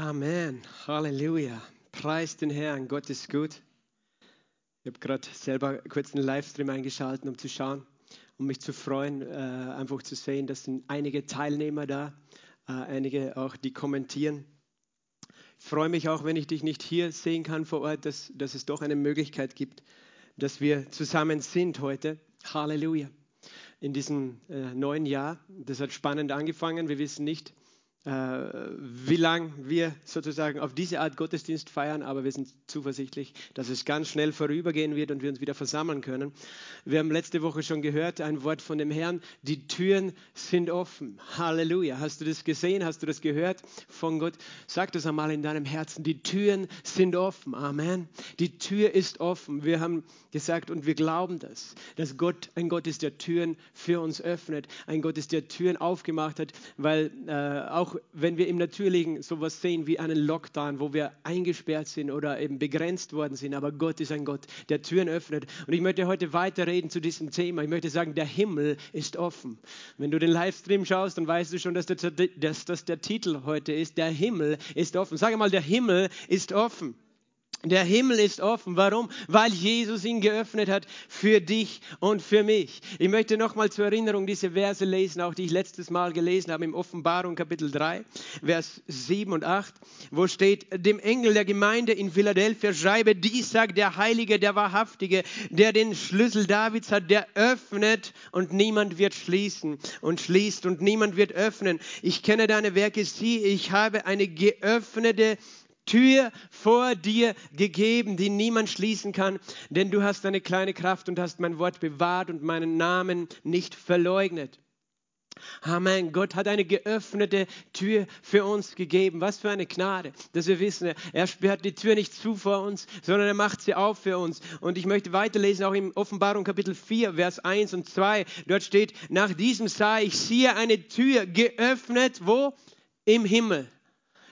Amen. Halleluja. Preis den Herrn. Gott ist gut. Ich habe gerade selber kurz einen Livestream eingeschaltet, um zu schauen, um mich zu freuen, äh, einfach zu sehen, dass sind einige Teilnehmer da, äh, einige auch, die kommentieren. Ich freue mich auch, wenn ich dich nicht hier sehen kann vor Ort, dass, dass es doch eine Möglichkeit gibt, dass wir zusammen sind heute. Halleluja. In diesem äh, neuen Jahr. Das hat spannend angefangen. Wir wissen nicht, wie lange wir sozusagen auf diese Art Gottesdienst feiern, aber wir sind zuversichtlich, dass es ganz schnell vorübergehen wird und wir uns wieder versammeln können. Wir haben letzte Woche schon gehört, ein Wort von dem Herrn, die Türen sind offen. Halleluja. Hast du das gesehen? Hast du das gehört von Gott? Sag das einmal in deinem Herzen, die Türen sind offen. Amen. Die Tür ist offen. Wir haben gesagt und wir glauben das, dass Gott ein Gott ist, der Türen für uns öffnet, ein Gott ist, der Türen aufgemacht hat, weil äh, auch wenn wir im Natürlichen sowas sehen wie einen Lockdown, wo wir eingesperrt sind oder eben begrenzt worden sind, aber Gott ist ein Gott, der Türen öffnet. Und ich möchte heute weiterreden zu diesem Thema. Ich möchte sagen, der Himmel ist offen. Wenn du den Livestream schaust, dann weißt du schon, dass das, dass das der Titel heute ist. Der Himmel ist offen. Sag mal, der Himmel ist offen. Der Himmel ist offen. Warum? Weil Jesus ihn geöffnet hat für dich und für mich. Ich möchte nochmal zur Erinnerung diese Verse lesen, auch die ich letztes Mal gelesen habe im Offenbarung Kapitel 3, Vers 7 und 8, wo steht, dem Engel der Gemeinde in Philadelphia schreibe, dies sagt der Heilige, der Wahrhaftige, der den Schlüssel Davids hat, der öffnet und niemand wird schließen und schließt und niemand wird öffnen. Ich kenne deine Werke, sieh, ich habe eine geöffnete Tür vor dir gegeben, die niemand schließen kann, denn du hast eine kleine Kraft und hast mein Wort bewahrt und meinen Namen nicht verleugnet. Amen. Gott hat eine geöffnete Tür für uns gegeben. Was für eine Gnade, dass wir wissen, er sperrt die Tür nicht zu vor uns, sondern er macht sie auf für uns. Und ich möchte weiterlesen, auch im Offenbarung Kapitel 4, Vers 1 und 2. Dort steht, nach diesem sah ich, siehe eine Tür geöffnet, wo? Im Himmel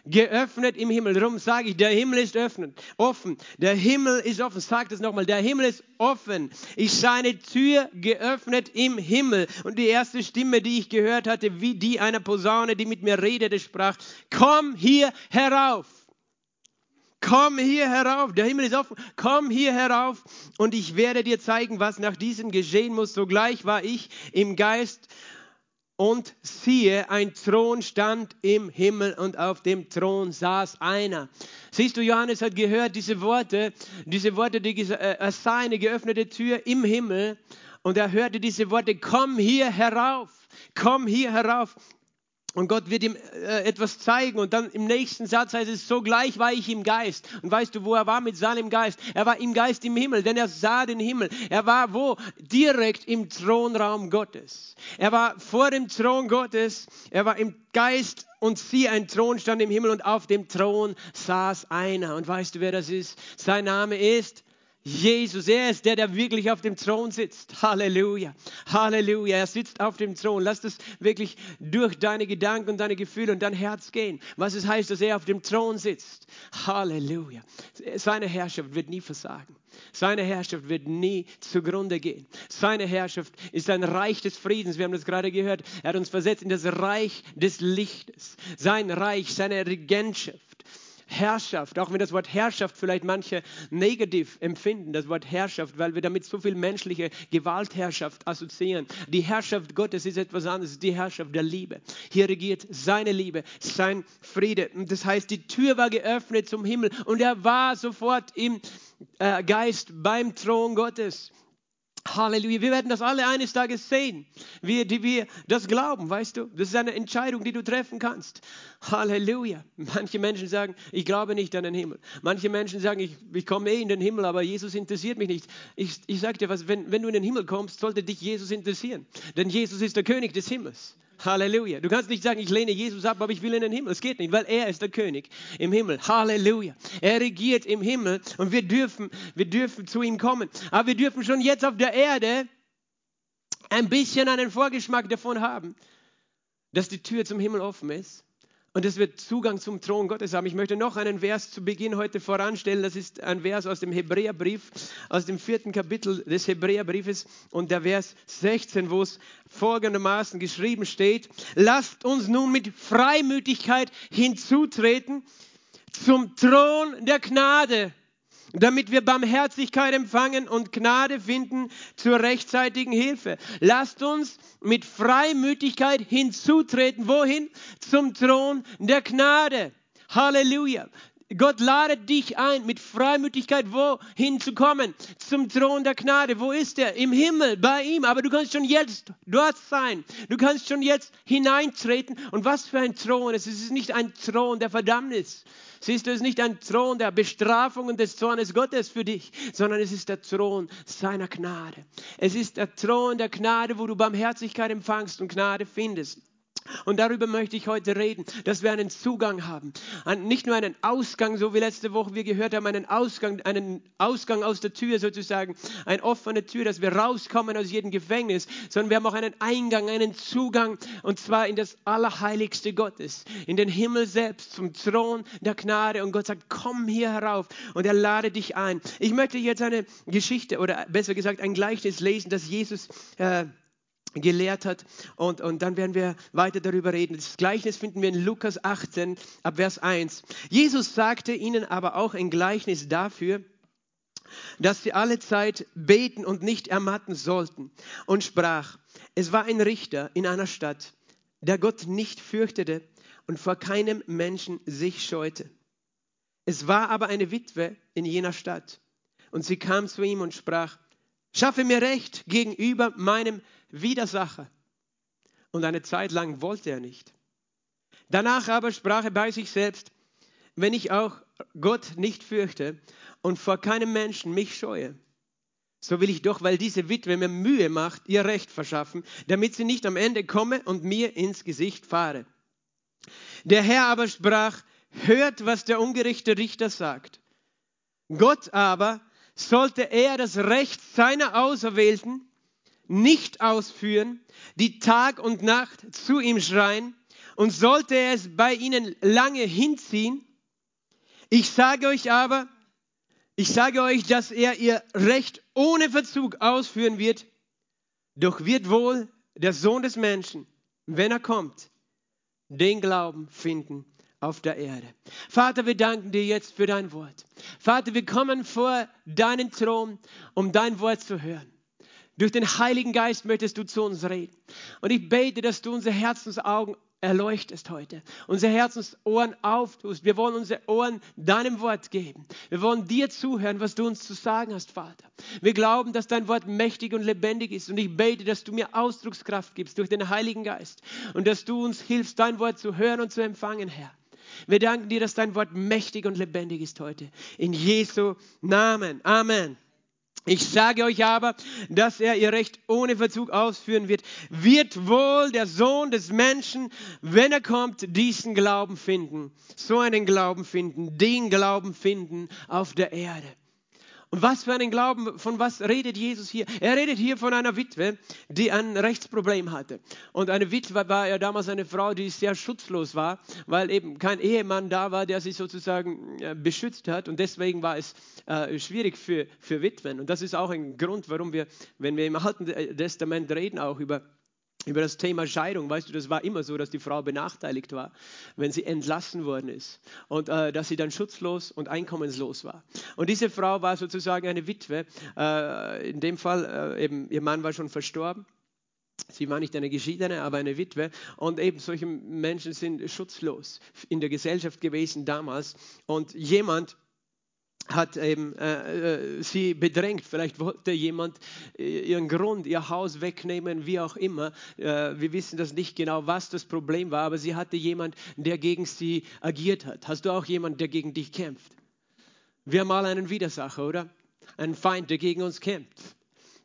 geöffnet im Himmel. Darum sage ich, der Himmel ist öffnen, offen. Der Himmel ist offen. Sag das nochmal. Der Himmel ist offen. Ich sah eine Tür geöffnet im Himmel. Und die erste Stimme, die ich gehört hatte, wie die einer Posaune, die mit mir redete, sprach, komm hier herauf. Komm hier herauf, der Himmel ist offen. Komm hier herauf und ich werde dir zeigen, was nach diesem geschehen muss. Sogleich war ich im Geist und siehe, ein Thron stand im Himmel und auf dem Thron saß einer. Siehst du, Johannes hat gehört diese Worte, diese Worte, die, äh, sah eine geöffnete Tür im Himmel und er hörte diese Worte, komm hier herauf, komm hier herauf. Und Gott wird ihm äh, etwas zeigen. Und dann im nächsten Satz heißt es, sogleich war ich im Geist. Und weißt du, wo er war mit seinem Geist? Er war im Geist im Himmel, denn er sah den Himmel. Er war wo? Direkt im Thronraum Gottes. Er war vor dem Thron Gottes. Er war im Geist und sieh, ein Thron stand im Himmel und auf dem Thron saß einer. Und weißt du, wer das ist? Sein Name ist Jesus, er ist der, der wirklich auf dem Thron sitzt. Halleluja. Halleluja. Er sitzt auf dem Thron. Lass das wirklich durch deine Gedanken und deine Gefühle und dein Herz gehen. Was es heißt, dass er auf dem Thron sitzt. Halleluja. Seine Herrschaft wird nie versagen. Seine Herrschaft wird nie zugrunde gehen. Seine Herrschaft ist ein Reich des Friedens. Wir haben das gerade gehört. Er hat uns versetzt in das Reich des Lichtes. Sein Reich, seine Regentschaft Herrschaft, auch wenn das Wort Herrschaft vielleicht manche negativ empfinden, das Wort Herrschaft, weil wir damit so viel menschliche Gewaltherrschaft assoziieren. Die Herrschaft Gottes ist etwas anderes, die Herrschaft der Liebe. Hier regiert seine Liebe, sein Friede. Und das heißt, die Tür war geöffnet zum Himmel und er war sofort im äh, Geist beim Thron Gottes. Halleluja. Wir werden das alle eines Tages sehen, wir, die wir das glauben, weißt du? Das ist eine Entscheidung, die du treffen kannst. Halleluja. Manche Menschen sagen, ich glaube nicht an den Himmel. Manche Menschen sagen, ich, ich komme eh in den Himmel, aber Jesus interessiert mich nicht. Ich, ich sage dir was, wenn, wenn du in den Himmel kommst, sollte dich Jesus interessieren. Denn Jesus ist der König des Himmels. Halleluja. Du kannst nicht sagen, ich lehne Jesus ab, aber ich will in den Himmel. Es geht nicht, weil er ist der König im Himmel. Halleluja. Er regiert im Himmel und wir dürfen, wir dürfen zu ihm kommen. Aber wir dürfen schon jetzt auf der Erde ein bisschen einen Vorgeschmack davon haben, dass die Tür zum Himmel offen ist und es wird Zugang zum Thron Gottes haben. Ich möchte noch einen Vers zu Beginn heute voranstellen. Das ist ein Vers aus dem Hebräerbrief, aus dem vierten Kapitel des Hebräerbriefes und der Vers 16, wo es folgendermaßen geschrieben steht. Lasst uns nun mit Freimütigkeit hinzutreten zum Thron der Gnade, damit wir Barmherzigkeit empfangen und Gnade finden zur rechtzeitigen Hilfe. Lasst uns mit Freimütigkeit hinzutreten. Wohin? Zum Thron der Gnade. Halleluja. Gott ladet dich ein, mit Freimütigkeit wohin zu kommen? Zum Thron der Gnade. Wo ist er? Im Himmel, bei ihm. Aber du kannst schon jetzt dort sein. Du kannst schon jetzt hineintreten. Und was für ein Thron. Es ist nicht ein Thron der Verdammnis. Siehst du, es ist nicht ein Thron der Bestrafung und des Zornes Gottes für dich, sondern es ist der Thron seiner Gnade. Es ist der Thron der Gnade, wo du Barmherzigkeit empfangst und Gnade findest. Und darüber möchte ich heute reden, dass wir einen Zugang haben. Nicht nur einen Ausgang, so wie letzte Woche wir gehört haben, einen Ausgang, einen Ausgang aus der Tür sozusagen, eine offene Tür, dass wir rauskommen aus jedem Gefängnis, sondern wir haben auch einen Eingang, einen Zugang, und zwar in das Allerheiligste Gottes, in den Himmel selbst, zum Thron der Gnade. Und Gott sagt, komm hier herauf und er lade dich ein. Ich möchte jetzt eine Geschichte oder besser gesagt ein Gleichnis lesen, das Jesus äh, gelehrt hat. Und, und dann werden wir weiter darüber reden. Das Gleichnis finden wir in Lukas 18 ab Vers 1. Jesus sagte ihnen aber auch ein Gleichnis dafür, dass sie alle Zeit beten und nicht ermatten sollten und sprach, es war ein Richter in einer Stadt, der Gott nicht fürchtete und vor keinem Menschen sich scheute. Es war aber eine Witwe in jener Stadt und sie kam zu ihm und sprach, schaffe mir Recht gegenüber meinem Widersacher. Und eine Zeit lang wollte er nicht. Danach aber sprach er bei sich selbst, wenn ich auch Gott nicht fürchte und vor keinem Menschen mich scheue, so will ich doch, weil diese Witwe mir Mühe macht, ihr Recht verschaffen, damit sie nicht am Ende komme und mir ins Gesicht fahre. Der Herr aber sprach, hört, was der ungerechte Richter sagt. Gott aber sollte er das Recht seiner Auserwählten nicht ausführen, die Tag und Nacht zu ihm schreien, und sollte er es bei ihnen lange hinziehen, ich sage euch aber, ich sage euch, dass er ihr Recht ohne Verzug ausführen wird, doch wird wohl der Sohn des Menschen, wenn er kommt, den Glauben finden auf der Erde. Vater, wir danken dir jetzt für dein Wort. Vater, wir kommen vor deinen Thron, um dein Wort zu hören. Durch den Heiligen Geist möchtest du zu uns reden. Und ich bete, dass du unsere Herzensaugen erleuchtest heute, unsere Herzensohren auftust. Wir wollen unsere Ohren deinem Wort geben. Wir wollen dir zuhören, was du uns zu sagen hast, Vater. Wir glauben, dass dein Wort mächtig und lebendig ist. Und ich bete, dass du mir Ausdruckskraft gibst durch den Heiligen Geist und dass du uns hilfst, dein Wort zu hören und zu empfangen, Herr. Wir danken dir, dass dein Wort mächtig und lebendig ist heute. In Jesu Namen. Amen. Ich sage euch aber, dass er ihr Recht ohne Verzug ausführen wird, wird wohl der Sohn des Menschen, wenn er kommt, diesen Glauben finden, so einen Glauben finden, den Glauben finden auf der Erde. Was für einen Glauben, von was redet Jesus hier? Er redet hier von einer Witwe, die ein Rechtsproblem hatte. Und eine Witwe war ja damals eine Frau, die sehr schutzlos war, weil eben kein Ehemann da war, der sie sozusagen äh, beschützt hat. Und deswegen war es äh, schwierig für, für Witwen. Und das ist auch ein Grund, warum wir, wenn wir im Alten Testament reden, auch über über das Thema Scheidung, weißt du, das war immer so, dass die Frau benachteiligt war, wenn sie entlassen worden ist und äh, dass sie dann schutzlos und einkommenslos war. Und diese Frau war sozusagen eine Witwe. Äh, in dem Fall äh, eben ihr Mann war schon verstorben. Sie war nicht eine Geschiedene, aber eine Witwe. Und eben solche Menschen sind schutzlos in der Gesellschaft gewesen damals. Und jemand hat eben äh, äh, sie bedrängt. Vielleicht wollte jemand äh, ihren Grund, ihr Haus wegnehmen, wie auch immer. Äh, wir wissen das nicht genau, was das Problem war, aber sie hatte jemand, der gegen sie agiert hat. Hast du auch jemanden, der gegen dich kämpft? Wir haben mal einen Widersacher, oder? Einen Feind, der gegen uns kämpft.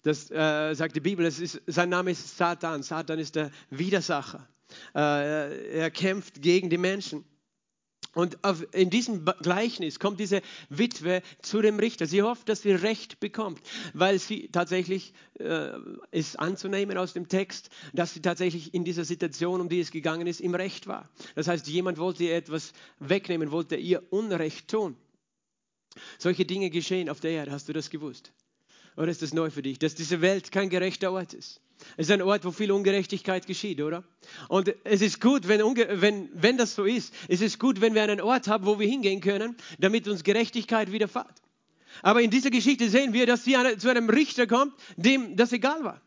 Das äh, sagt die Bibel. Ist, sein Name ist Satan. Satan ist der Widersacher. Äh, er kämpft gegen die Menschen. Und in diesem Gleichnis kommt diese Witwe zu dem Richter. Sie hofft, dass sie Recht bekommt, weil sie tatsächlich äh, ist anzunehmen aus dem Text, dass sie tatsächlich in dieser Situation, um die es gegangen ist, im Recht war. Das heißt, jemand wollte ihr etwas wegnehmen, wollte ihr Unrecht tun. Solche Dinge geschehen auf der Erde. Hast du das gewusst? Oder ist das neu für dich, dass diese Welt kein gerechter Ort ist? Es ist ein Ort, wo viel Ungerechtigkeit geschieht, oder? Und es ist gut, wenn, wenn, wenn das so ist, es ist gut, wenn wir einen Ort haben, wo wir hingehen können, damit uns Gerechtigkeit widerfahrt. Aber in dieser Geschichte sehen wir, dass sie zu einem Richter kommt, dem das egal war.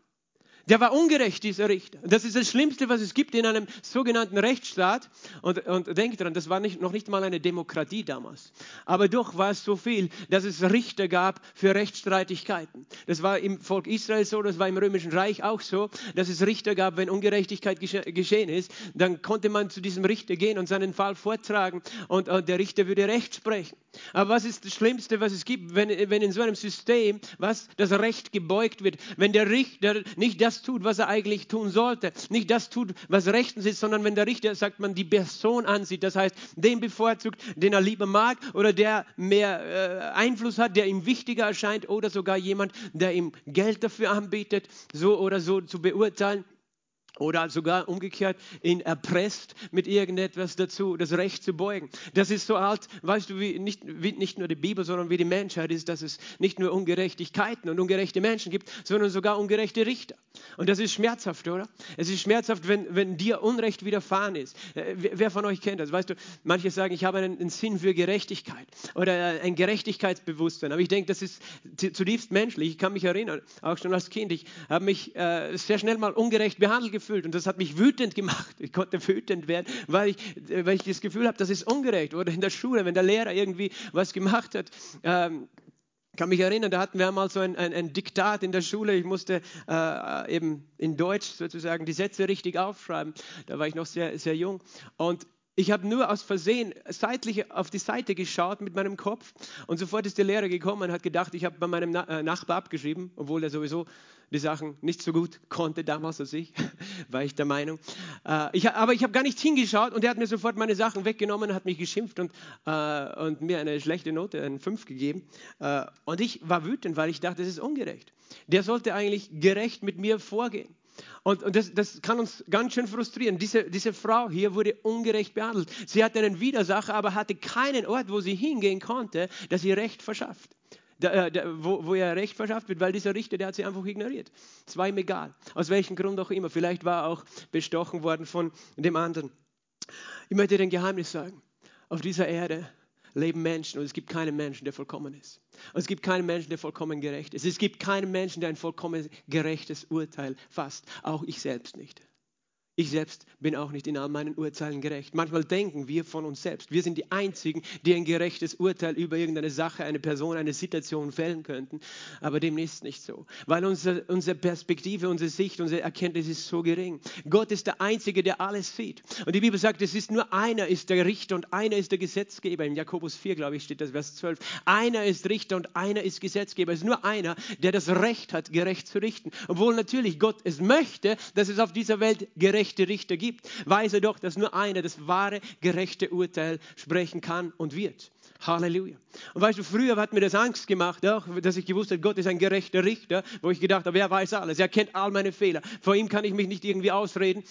Der war ungerecht, dieser Richter. Das ist das Schlimmste, was es gibt in einem sogenannten Rechtsstaat. Und, und denkt dran, das war nicht, noch nicht mal eine Demokratie damals. Aber doch war es so viel, dass es Richter gab für Rechtsstreitigkeiten. Das war im Volk Israel so, das war im Römischen Reich auch so, dass es Richter gab, wenn Ungerechtigkeit gesche geschehen ist, dann konnte man zu diesem Richter gehen und seinen Fall vortragen und, und der Richter würde Recht sprechen. Aber was ist das Schlimmste, was es gibt, wenn, wenn in so einem System was, das Recht gebeugt wird, wenn der Richter nicht das das tut, was er eigentlich tun sollte, nicht das tut, was rechtens ist, sondern wenn der Richter, sagt man, die Person ansieht, das heißt, den bevorzugt, den er lieber mag oder der mehr äh, Einfluss hat, der ihm wichtiger erscheint oder sogar jemand, der ihm Geld dafür anbietet, so oder so zu beurteilen oder sogar umgekehrt ihn erpresst mit irgendetwas dazu, das Recht zu beugen. Das ist so alt, weißt du, wie nicht, wie nicht nur die Bibel, sondern wie die Menschheit ist, dass es nicht nur Ungerechtigkeiten und ungerechte Menschen gibt, sondern sogar ungerechte Richter. Und das ist schmerzhaft, oder? Es ist schmerzhaft, wenn, wenn dir Unrecht widerfahren ist. Äh, wer von euch kennt das? Weißt du, manche sagen, ich habe einen, einen Sinn für Gerechtigkeit oder ein Gerechtigkeitsbewusstsein. Aber ich denke, das ist zutiefst menschlich. Ich kann mich erinnern, auch schon als Kind, ich habe mich äh, sehr schnell mal ungerecht behandelt gefühlt gefühlt und das hat mich wütend gemacht. Ich konnte wütend werden, weil ich, weil ich das Gefühl habe, das ist ungerecht. Oder in der Schule, wenn der Lehrer irgendwie was gemacht hat. Ähm, kann mich erinnern, da hatten wir einmal so ein, ein, ein Diktat in der Schule. Ich musste äh, eben in Deutsch sozusagen die Sätze richtig aufschreiben. Da war ich noch sehr, sehr jung. Und ich habe nur aus Versehen seitlich auf die Seite geschaut mit meinem Kopf und sofort ist der Lehrer gekommen und hat gedacht, ich habe bei meinem äh, Nachbar abgeschrieben, obwohl er sowieso die Sachen nicht so gut konnte damals als ich, war ich der Meinung. Äh, ich, aber ich habe gar nicht hingeschaut und er hat mir sofort meine Sachen weggenommen, hat mich geschimpft und, äh, und mir eine schlechte Note, eine 5 gegeben. und ich war wütend, weil ich dachte, das ist ungerecht. Der sollte eigentlich gerecht mit mir vorgehen. Und, und das, das, kann uns ganz schön frustrieren. Diese, diese Frau hier wurde ungerecht behandelt. Sie hatte einen Widersacher, aber hatte keinen Ort, wo sie hingehen konnte, dass ihr Recht verschafft. Da, da, wo, wo ihr Recht verschafft wird, weil dieser Richter, der hat sie einfach ignoriert. Es war ihm egal. Aus welchem Grund auch immer. Vielleicht war er auch bestochen worden von dem anderen. Ich möchte dir ein Geheimnis sagen. Auf dieser Erde leben Menschen und es gibt keinen Menschen, der vollkommen ist. Und es gibt keinen Menschen, der vollkommen gerecht ist. Es gibt keinen Menschen, der ein vollkommen gerechtes Urteil fasst. Auch ich selbst nicht. Ich selbst bin auch nicht in all meinen Urteilen gerecht. Manchmal denken wir von uns selbst, wir sind die Einzigen, die ein gerechtes Urteil über irgendeine Sache, eine Person, eine Situation fällen könnten. Aber dem ist nicht so, weil unsere, unsere Perspektive, unsere Sicht, unsere Erkenntnis ist so gering. Gott ist der Einzige, der alles sieht. Und die Bibel sagt, es ist nur einer ist der Richter und einer ist der Gesetzgeber. In Jakobus 4, glaube ich, steht das Vers 12. Einer ist Richter und einer ist Gesetzgeber. Es ist nur einer, der das Recht hat, gerecht zu richten. Obwohl natürlich Gott es möchte, dass es auf dieser Welt gerecht gerechte Richter gibt, weiß er doch, dass nur einer das wahre, gerechte Urteil sprechen kann und wird. Halleluja. Und weißt du, früher hat mir das Angst gemacht, auch, dass ich gewusst habe, Gott ist ein gerechter Richter, wo ich gedacht habe, er weiß alles, er kennt all meine Fehler. Vor ihm kann ich mich nicht irgendwie ausreden,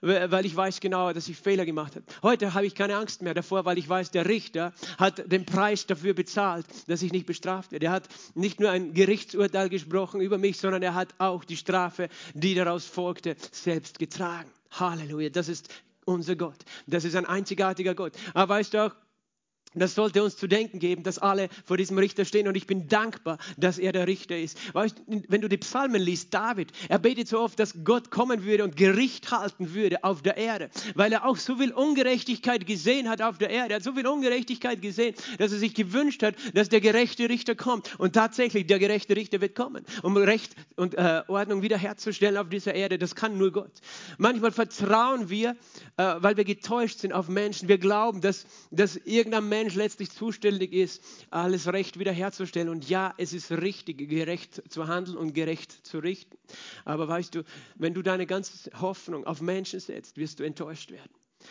weil ich weiß genau, dass ich Fehler gemacht habe. Heute habe ich keine Angst mehr davor, weil ich weiß, der Richter hat den Preis dafür bezahlt, dass ich nicht bestraft werde. Er hat nicht nur ein Gerichtsurteil gesprochen über mich, sondern er hat auch die Strafe, die daraus folgte, selbst getragen. Halleluja, das ist unser Gott. Das ist ein einzigartiger Gott. Aber weißt du auch, das sollte uns zu denken geben, dass alle vor diesem Richter stehen und ich bin dankbar, dass er der Richter ist. Weißt, wenn du die Psalmen liest, David, er betet so oft, dass Gott kommen würde und Gericht halten würde auf der Erde, weil er auch so viel Ungerechtigkeit gesehen hat auf der Erde. Er hat so viel Ungerechtigkeit gesehen, dass er sich gewünscht hat, dass der gerechte Richter kommt. Und tatsächlich, der gerechte Richter wird kommen, um Recht und äh, Ordnung wiederherzustellen auf dieser Erde. Das kann nur Gott. Manchmal vertrauen wir, äh, weil wir getäuscht sind auf Menschen. Wir glauben, dass, dass irgendein Mensch Mensch letztlich zuständig ist, alles Recht wiederherzustellen. Und ja, es ist richtig, gerecht zu handeln und gerecht zu richten. Aber weißt du, wenn du deine ganze Hoffnung auf Menschen setzt, wirst du enttäuscht werden.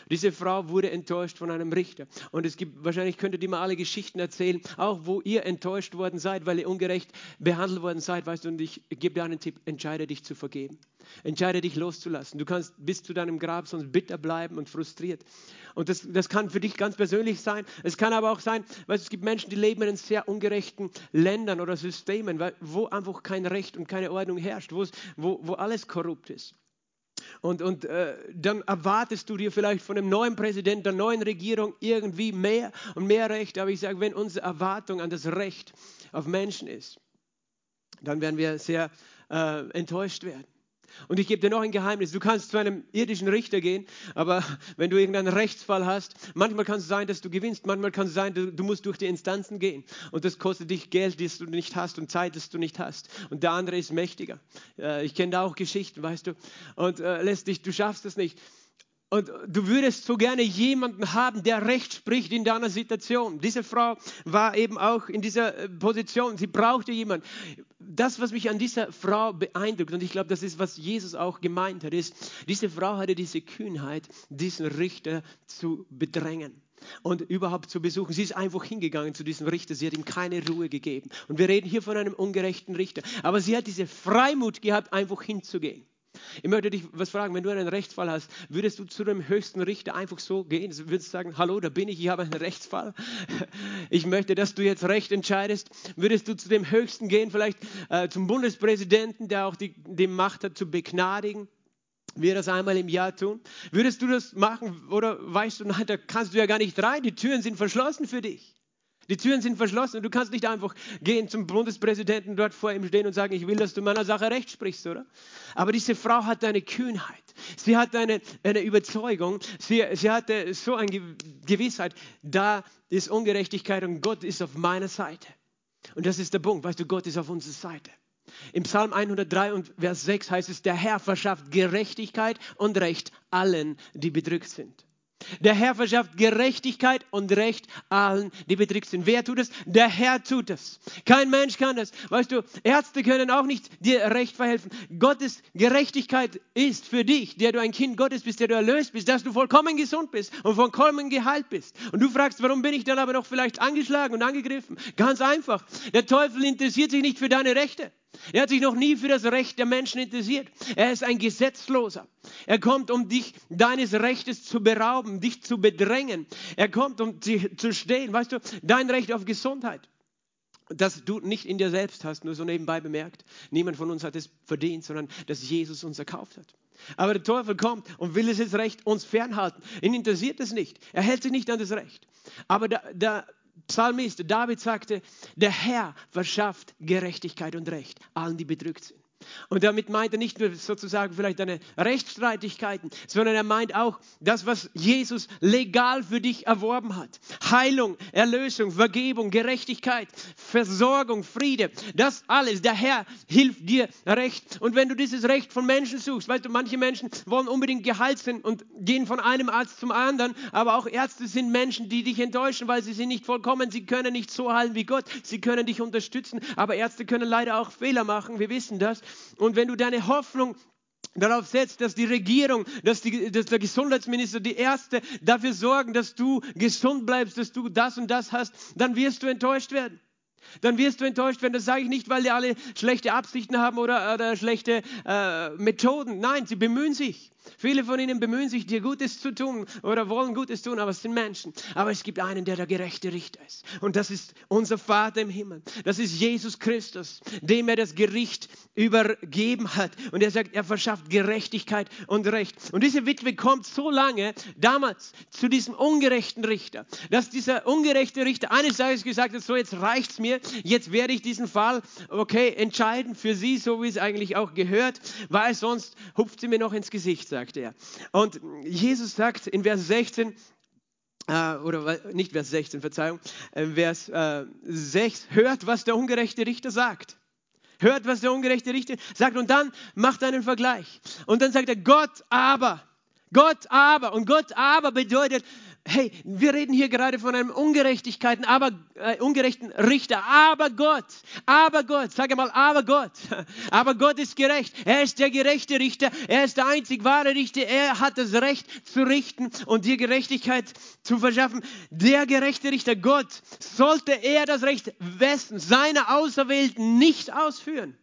Diese Frau wurde enttäuscht von einem Richter. Und es gibt, wahrscheinlich könntet ihr mal alle Geschichten erzählen, auch wo ihr enttäuscht worden seid, weil ihr ungerecht behandelt worden seid, weißt du, und ich gebe dir einen Tipp, entscheide dich zu vergeben. Entscheide dich loszulassen. Du kannst bis zu deinem Grab sonst bitter bleiben und frustriert. Und das, das kann für dich ganz persönlich sein. Es kann aber auch sein, du, es gibt Menschen, die leben in sehr ungerechten Ländern oder Systemen, wo einfach kein Recht und keine Ordnung herrscht, wo, wo alles korrupt ist. Und, und äh, dann erwartest du dir vielleicht von dem neuen Präsidenten, der neuen Regierung irgendwie mehr und mehr Recht. Aber ich sage, wenn unsere Erwartung an das Recht auf Menschen ist, dann werden wir sehr äh, enttäuscht werden. Und ich gebe dir noch ein Geheimnis. Du kannst zu einem irdischen Richter gehen, aber wenn du irgendeinen Rechtsfall hast, manchmal kann es sein, dass du gewinnst, manchmal kann es sein, du, du musst durch die Instanzen gehen. Und das kostet dich Geld, das du nicht hast und Zeit, das du nicht hast. Und der andere ist mächtiger. Äh, ich kenne da auch Geschichten, weißt du. Und äh, lässt dich, du schaffst es nicht. Und du würdest so gerne jemanden haben, der Recht spricht in deiner Situation. Diese Frau war eben auch in dieser äh, Position. Sie brauchte jemanden. Das, was mich an dieser Frau beeindruckt, und ich glaube, das ist, was Jesus auch gemeint hat, ist, diese Frau hatte diese Kühnheit, diesen Richter zu bedrängen und überhaupt zu besuchen. Sie ist einfach hingegangen zu diesem Richter. Sie hat ihm keine Ruhe gegeben. Und wir reden hier von einem ungerechten Richter. Aber sie hat diese Freimut gehabt, einfach hinzugehen. Ich möchte dich was fragen, wenn du einen Rechtsfall hast, würdest du zu dem höchsten Richter einfach so gehen? Würdest du sagen, hallo, da bin ich, ich habe einen Rechtsfall. Ich möchte, dass du jetzt recht entscheidest. Würdest du zu dem höchsten gehen, vielleicht äh, zum Bundespräsidenten, der auch die, die Macht hat, zu begnadigen? wir das einmal im Jahr tun? Würdest du das machen oder weißt du, nein, da kannst du ja gar nicht rein, die Türen sind verschlossen für dich. Die Türen sind verschlossen und du kannst nicht einfach gehen zum Bundespräsidenten dort vor ihm stehen und sagen, ich will, dass du meiner Sache recht sprichst, oder? Aber diese Frau hat eine Kühnheit. Sie hat eine, eine Überzeugung. Sie, sie hatte so eine Gewissheit, da ist Ungerechtigkeit und Gott ist auf meiner Seite. Und das ist der Punkt, weißt du, Gott ist auf unserer Seite. Im Psalm 103 und Vers 6 heißt es, der Herr verschafft Gerechtigkeit und Recht allen, die bedrückt sind. Der Herr verschafft Gerechtigkeit und Recht allen, die bedrückt sind. Wer tut es? Der Herr tut es. Kein Mensch kann das. Weißt du, Ärzte können auch nicht dir recht verhelfen. Gottes Gerechtigkeit ist für dich, der du ein Kind Gottes bist, der du erlöst bist, dass du vollkommen gesund bist und vollkommen geheilt bist. Und du fragst, warum bin ich dann aber noch vielleicht angeschlagen und angegriffen? Ganz einfach. Der Teufel interessiert sich nicht für deine Rechte. Er hat sich noch nie für das Recht der Menschen interessiert. Er ist ein Gesetzloser. Er kommt, um dich deines Rechtes zu berauben, dich zu bedrängen. Er kommt, um dich zu stehen. Weißt du, dein Recht auf Gesundheit, das du nicht in dir selbst hast, nur so nebenbei bemerkt. Niemand von uns hat es verdient, sondern dass Jesus uns erkauft hat. Aber der Teufel kommt und will es jetzt Recht uns fernhalten. Ihn interessiert es nicht. Er hält sich nicht an das Recht. Aber der, der Psalmist David sagte, der Herr verschafft Gerechtigkeit und Recht allen, die bedrückt sind. Und damit meint er nicht nur sozusagen vielleicht deine Rechtsstreitigkeiten, sondern er meint auch das, was Jesus legal für dich erworben hat. Heilung, Erlösung, Vergebung, Gerechtigkeit, Versorgung, Friede. Das alles, der Herr hilft dir recht. Und wenn du dieses Recht von Menschen suchst, weißt du, manche Menschen wollen unbedingt geheilt sein und gehen von einem Arzt zum anderen, aber auch Ärzte sind Menschen, die dich enttäuschen, weil sie sind nicht vollkommen. Sie können nicht so heilen wie Gott. Sie können dich unterstützen, aber Ärzte können leider auch Fehler machen. Wir wissen das. Und wenn du deine Hoffnung darauf setzt, dass die Regierung, dass, die, dass der Gesundheitsminister, die Ärzte dafür sorgen, dass du gesund bleibst, dass du das und das hast, dann wirst du enttäuscht werden. Dann wirst du enttäuscht werden. Das sage ich nicht, weil die alle schlechte Absichten haben oder, oder schlechte äh, Methoden. Nein, sie bemühen sich. Viele von ihnen bemühen sich, dir Gutes zu tun oder wollen Gutes tun, aber es sind Menschen. Aber es gibt einen, der der gerechte Richter ist. Und das ist unser Vater im Himmel. Das ist Jesus Christus, dem er das Gericht übergeben hat. Und er sagt, er verschafft Gerechtigkeit und Recht. Und diese Witwe kommt so lange damals zu diesem ungerechten Richter, dass dieser ungerechte Richter eines Tages gesagt hat, so jetzt reicht's mir, jetzt werde ich diesen Fall, okay, entscheiden für sie, so wie es eigentlich auch gehört, weil sonst hupft sie mir noch ins Gesicht sagt er. Und Jesus sagt in Vers 16, äh, oder nicht Vers 16, Verzeihung, äh, Vers äh, 6, hört, was der ungerechte Richter sagt. Hört, was der ungerechte Richter sagt und dann macht einen Vergleich. Und dann sagt er, Gott aber, Gott aber. Und Gott aber bedeutet, hey, wir reden hier gerade von einem Ungerechtigkeiten, aber, äh, ungerechten Richter, aber Gott, aber Gott, sage mal, aber Gott, aber Gott ist gerecht, er ist der gerechte Richter, er ist der einzig wahre Richter, er hat das Recht zu richten und dir Gerechtigkeit zu verschaffen. Der gerechte Richter, Gott, sollte er das Recht wessen, seiner Auserwählten nicht ausführen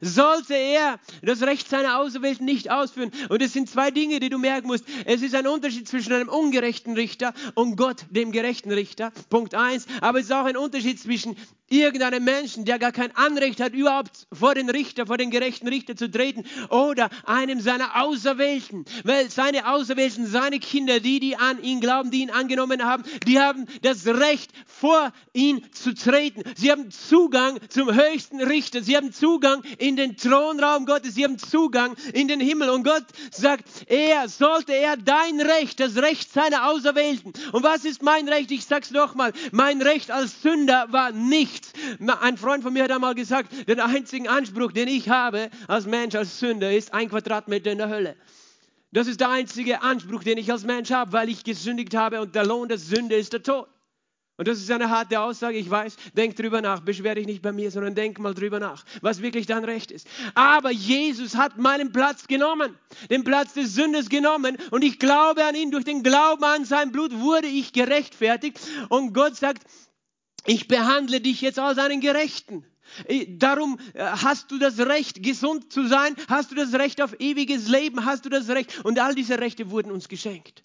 sollte er das Recht seiner Auserwählten nicht ausführen. Und es sind zwei Dinge, die du merken musst. Es ist ein Unterschied zwischen einem ungerechten Richter und Gott, dem gerechten Richter. Punkt eins. Aber es ist auch ein Unterschied zwischen irgendeinem Menschen, der gar kein Anrecht hat, überhaupt vor den Richter, vor den gerechten Richter zu treten, oder einem seiner Auserwählten. Weil seine Auserwählten, seine Kinder, die, die an ihn glauben, die ihn angenommen haben, die haben das Recht, vor ihn zu treten. Sie haben Zugang zum höchsten Richter. Sie haben Zugang in den Thronraum Gottes. Sie haben Zugang in den Himmel. Und Gott sagt, er sollte er dein Recht, das Recht seiner Auserwählten. Und was ist mein Recht? Ich sag's nochmal. Mein Recht als Sünder war nicht nichts. Ein Freund von mir hat einmal gesagt, der einzige Anspruch, den ich habe als Mensch, als Sünder, ist ein Quadratmeter in der Hölle. Das ist der einzige Anspruch, den ich als Mensch habe, weil ich gesündigt habe und der Lohn der Sünde ist der Tod. Und das ist eine harte Aussage, ich weiß. Denk drüber nach. Beschwer dich nicht bei mir, sondern denk mal drüber nach, was wirklich dein Recht ist. Aber Jesus hat meinen Platz genommen, den Platz des Sündes genommen. Und ich glaube an ihn. Durch den Glauben an sein Blut wurde ich gerechtfertigt. Und Gott sagt, ich behandle dich jetzt als einen Gerechten. Darum äh, hast du das Recht, gesund zu sein, hast du das Recht auf ewiges Leben, hast du das Recht. Und all diese Rechte wurden uns geschenkt.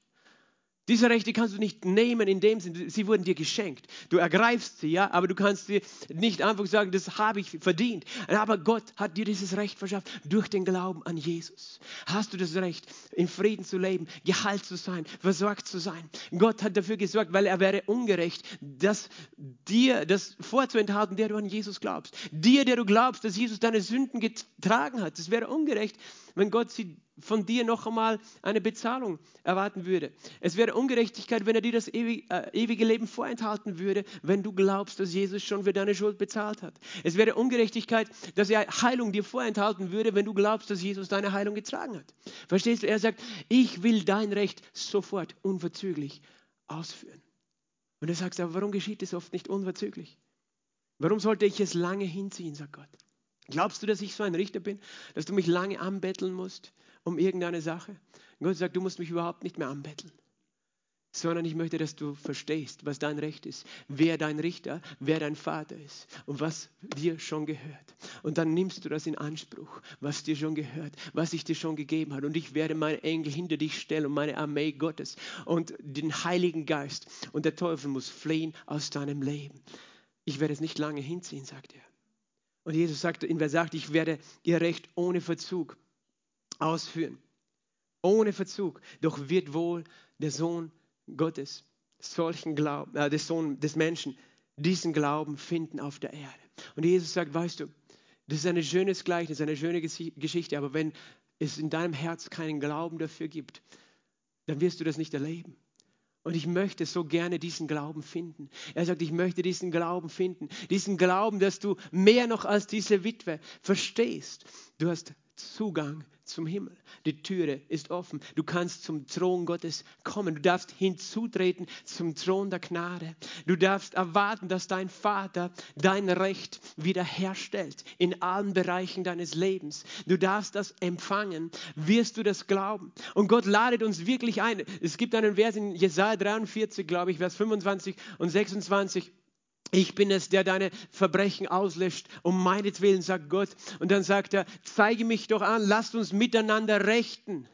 Diese Rechte kannst du nicht nehmen in dem Sinne, sie wurden dir geschenkt. Du ergreifst sie, ja, aber du kannst sie nicht einfach sagen, das habe ich verdient. Aber Gott hat dir dieses Recht verschafft durch den Glauben an Jesus. Hast du das Recht, in Frieden zu leben, geheilt zu sein, versorgt zu sein. Gott hat dafür gesorgt, weil er wäre ungerecht, das dir das vorzuenthalten, der du an Jesus glaubst. Dir, der du glaubst, dass Jesus deine Sünden getragen hat. Das wäre ungerecht, wenn Gott sie von dir noch einmal eine Bezahlung erwarten würde. Es wäre Ungerechtigkeit, wenn er dir das ewige, äh, ewige Leben vorenthalten würde, wenn du glaubst, dass Jesus schon für deine Schuld bezahlt hat. Es wäre Ungerechtigkeit, dass er Heilung dir vorenthalten würde, wenn du glaubst, dass Jesus deine Heilung getragen hat. Verstehst du? Er sagt, ich will dein Recht sofort unverzüglich ausführen. Und er sagt, aber warum geschieht es oft nicht unverzüglich? Warum sollte ich es lange hinziehen, sagt Gott? Glaubst du, dass ich so ein Richter bin, dass du mich lange anbetteln musst? um irgendeine Sache. Und Gott sagt, du musst mich überhaupt nicht mehr anbetteln, sondern ich möchte, dass du verstehst, was dein Recht ist, wer dein Richter, wer dein Vater ist und was dir schon gehört. Und dann nimmst du das in Anspruch, was dir schon gehört, was ich dir schon gegeben habe. Und ich werde meine Engel hinter dich stellen und meine Armee Gottes und den Heiligen Geist. Und der Teufel muss fliehen aus deinem Leben. Ich werde es nicht lange hinziehen, sagt er. Und Jesus sagt, in Vers 8, ich werde ihr Recht ohne Verzug ausführen. Ohne Verzug. Doch wird wohl der Sohn Gottes solchen Glauben, äh, der Sohn des Menschen, diesen Glauben finden auf der Erde. Und Jesus sagt, weißt du, das ist ein schönes Gleichnis, eine schöne Geschichte, aber wenn es in deinem Herz keinen Glauben dafür gibt, dann wirst du das nicht erleben. Und ich möchte so gerne diesen Glauben finden. Er sagt, ich möchte diesen Glauben finden. Diesen Glauben, dass du mehr noch als diese Witwe verstehst. Du hast Zugang zum Himmel. Die Türe ist offen. Du kannst zum Thron Gottes kommen. Du darfst hinzutreten zum Thron der Gnade. Du darfst erwarten, dass dein Vater dein Recht wiederherstellt in allen Bereichen deines Lebens. Du darfst das empfangen. Wirst du das glauben? Und Gott ladet uns wirklich ein. Es gibt einen Vers in Jesaja 43, glaube ich, Vers 25 und 26. Ich bin es, der deine Verbrechen auslöscht, um meinetwillen, sagt Gott. Und dann sagt er, zeige mich doch an, lasst uns miteinander rechten.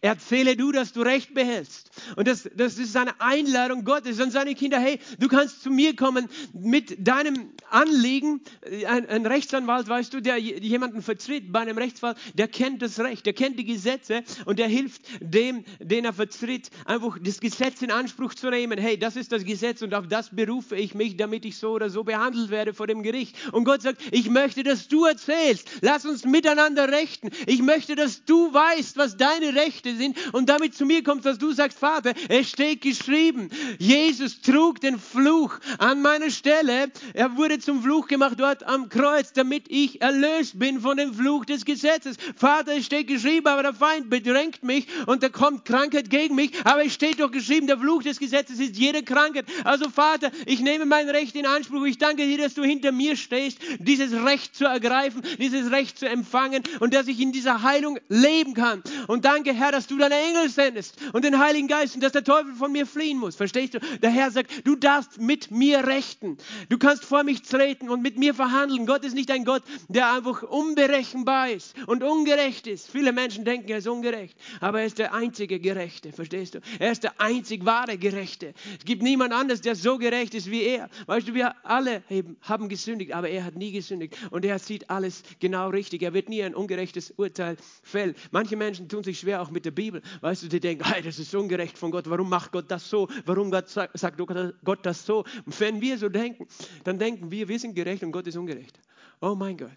Erzähle du, dass du Recht behältst. Und das, das ist eine Einladung Gottes an seine Kinder. Hey, du kannst zu mir kommen mit deinem Anliegen. Ein, ein, Rechtsanwalt, weißt du, der jemanden vertritt bei einem Rechtsfall, der kennt das Recht, der kennt die Gesetze und der hilft dem, den er vertritt, einfach das Gesetz in Anspruch zu nehmen. Hey, das ist das Gesetz und auf das berufe ich mich, damit ich so oder so behandelt werde vor dem Gericht. Und Gott sagt, ich möchte, dass du erzählst. Lass uns miteinander rechten. Ich möchte, dass du weißt, was deine Rechte Rechte sind und damit zu mir kommst, dass du sagst, Vater, es steht geschrieben, Jesus trug den Fluch an meiner Stelle. Er wurde zum Fluch gemacht dort am Kreuz, damit ich erlöst bin von dem Fluch des Gesetzes. Vater, es steht geschrieben, aber der Feind bedrängt mich und da kommt Krankheit gegen mich. Aber es steht doch geschrieben, der Fluch des Gesetzes ist jede Krankheit. Also Vater, ich nehme mein Recht in Anspruch. Ich danke dir, dass du hinter mir stehst, dieses Recht zu ergreifen, dieses Recht zu empfangen und dass ich in dieser Heilung leben kann. Und danke, Herr, dass du deine Engel sendest und den Heiligen Geist und dass der Teufel von mir fliehen muss. Verstehst du? Der Herr sagt, du darfst mit mir rechten. Du kannst vor mich treten und mit mir verhandeln. Gott ist nicht ein Gott, der einfach unberechenbar ist und ungerecht ist. Viele Menschen denken, er ist ungerecht, aber er ist der einzige Gerechte. Verstehst du? Er ist der einzig wahre Gerechte. Es gibt niemand anderes, der so gerecht ist wie er. Weißt du, wir alle haben gesündigt, aber er hat nie gesündigt und er sieht alles genau richtig. Er wird nie ein ungerechtes Urteil fällen. Manche Menschen tun sich schwer auch mit der Bibel. Weißt du, die denken, hey, das ist ungerecht von Gott. Warum macht Gott das so? Warum Gott sagt, sagt Gott das so? Und wenn wir so denken, dann denken wir, wir sind gerecht und Gott ist ungerecht. Oh mein Gott.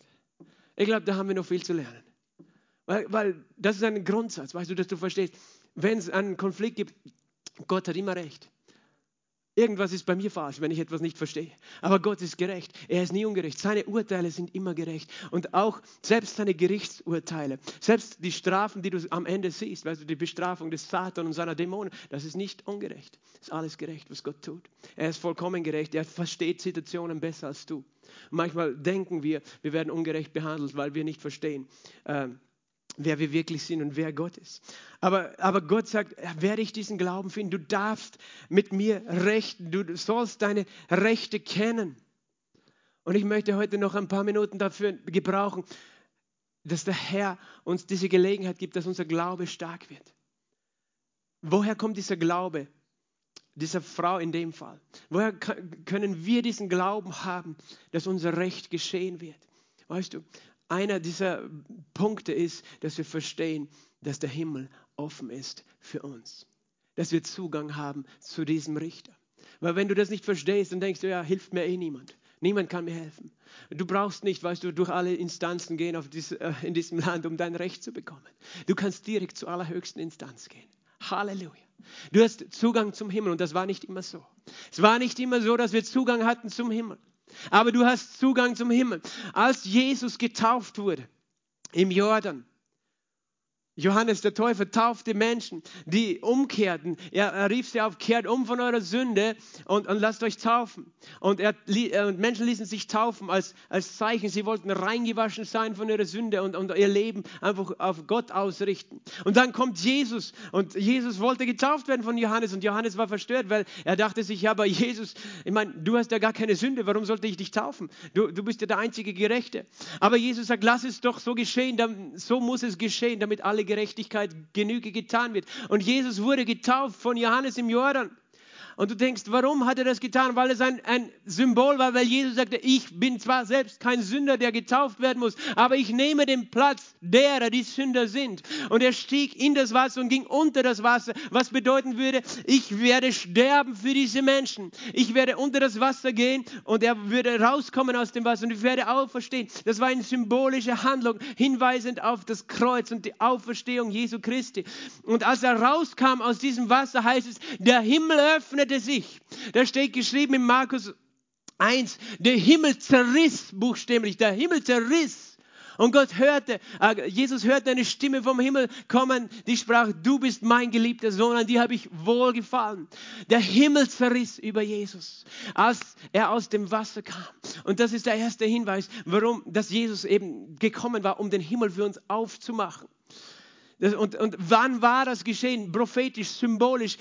Ich glaube, da haben wir noch viel zu lernen. Weil, weil das ist ein Grundsatz, weißt du, dass du verstehst, wenn es einen Konflikt gibt, Gott hat immer recht. Irgendwas ist bei mir falsch, wenn ich etwas nicht verstehe. Aber Gott ist gerecht. Er ist nie ungerecht. Seine Urteile sind immer gerecht. Und auch selbst seine Gerichtsurteile, selbst die Strafen, die du am Ende siehst, weißt du, die Bestrafung des Satan und seiner Dämonen, das ist nicht ungerecht. Das ist alles gerecht, was Gott tut. Er ist vollkommen gerecht. Er versteht Situationen besser als du. Und manchmal denken wir, wir werden ungerecht behandelt, weil wir nicht verstehen. Ähm, wer wir wirklich sind und wer Gott ist. Aber, aber Gott sagt, werde ich diesen Glauben finden, du darfst mit mir rechten, du sollst deine Rechte kennen. Und ich möchte heute noch ein paar Minuten dafür gebrauchen, dass der Herr uns diese Gelegenheit gibt, dass unser Glaube stark wird. Woher kommt dieser Glaube? Dieser Frau in dem Fall. Woher können wir diesen Glauben haben, dass unser Recht geschehen wird? Weißt du, einer dieser Punkte ist, dass wir verstehen, dass der Himmel offen ist für uns. Dass wir Zugang haben zu diesem Richter. Weil wenn du das nicht verstehst, dann denkst du, ja, hilft mir eh niemand. Niemand kann mir helfen. Du brauchst nicht, weißt du, durch alle Instanzen gehen dies, äh, in diesem Land, um dein Recht zu bekommen. Du kannst direkt zur allerhöchsten Instanz gehen. Halleluja. Du hast Zugang zum Himmel und das war nicht immer so. Es war nicht immer so, dass wir Zugang hatten zum Himmel. Aber du hast Zugang zum Himmel. Als Jesus getauft wurde im Jordan, Johannes der Täufer taufte Menschen, die umkehrten. Er, er, rief sie auf, kehrt um von eurer Sünde und, und lasst euch taufen. Und, er, äh, und Menschen ließen sich taufen als, als Zeichen. Sie wollten reingewaschen sein von ihrer Sünde und, und ihr Leben einfach auf Gott ausrichten. Und dann kommt Jesus und Jesus wollte getauft werden von Johannes und Johannes war verstört, weil er dachte sich, ja, aber Jesus, ich meine, du hast ja gar keine Sünde, warum sollte ich dich taufen? Du, du bist ja der einzige Gerechte. Aber Jesus sagt, lass es doch so geschehen, so muss es geschehen, damit alle Gerechtigkeit Genüge getan wird. Und Jesus wurde getauft von Johannes im Jordan. Und du denkst, warum hat er das getan? Weil es ein, ein Symbol war, weil Jesus sagte, ich bin zwar selbst kein Sünder, der getauft werden muss, aber ich nehme den Platz derer, die Sünder sind. Und er stieg in das Wasser und ging unter das Wasser, was bedeuten würde, ich werde sterben für diese Menschen. Ich werde unter das Wasser gehen und er würde rauskommen aus dem Wasser und ich werde auferstehen. Das war eine symbolische Handlung, hinweisend auf das Kreuz und die Auferstehung Jesu Christi. Und als er rauskam aus diesem Wasser, heißt es, der Himmel öffnet öffnete sich. Da steht geschrieben in Markus 1, der Himmel zerriss buchstäblich, der Himmel zerriss. Und Gott hörte, äh, Jesus hörte eine Stimme vom Himmel kommen, die sprach, du bist mein geliebter Sohn, an dir habe ich wohlgefallen. Der Himmel zerriss über Jesus, als er aus dem Wasser kam. Und das ist der erste Hinweis, warum, dass Jesus eben gekommen war, um den Himmel für uns aufzumachen. Und, und wann war das geschehen? Prophetisch, symbolisch,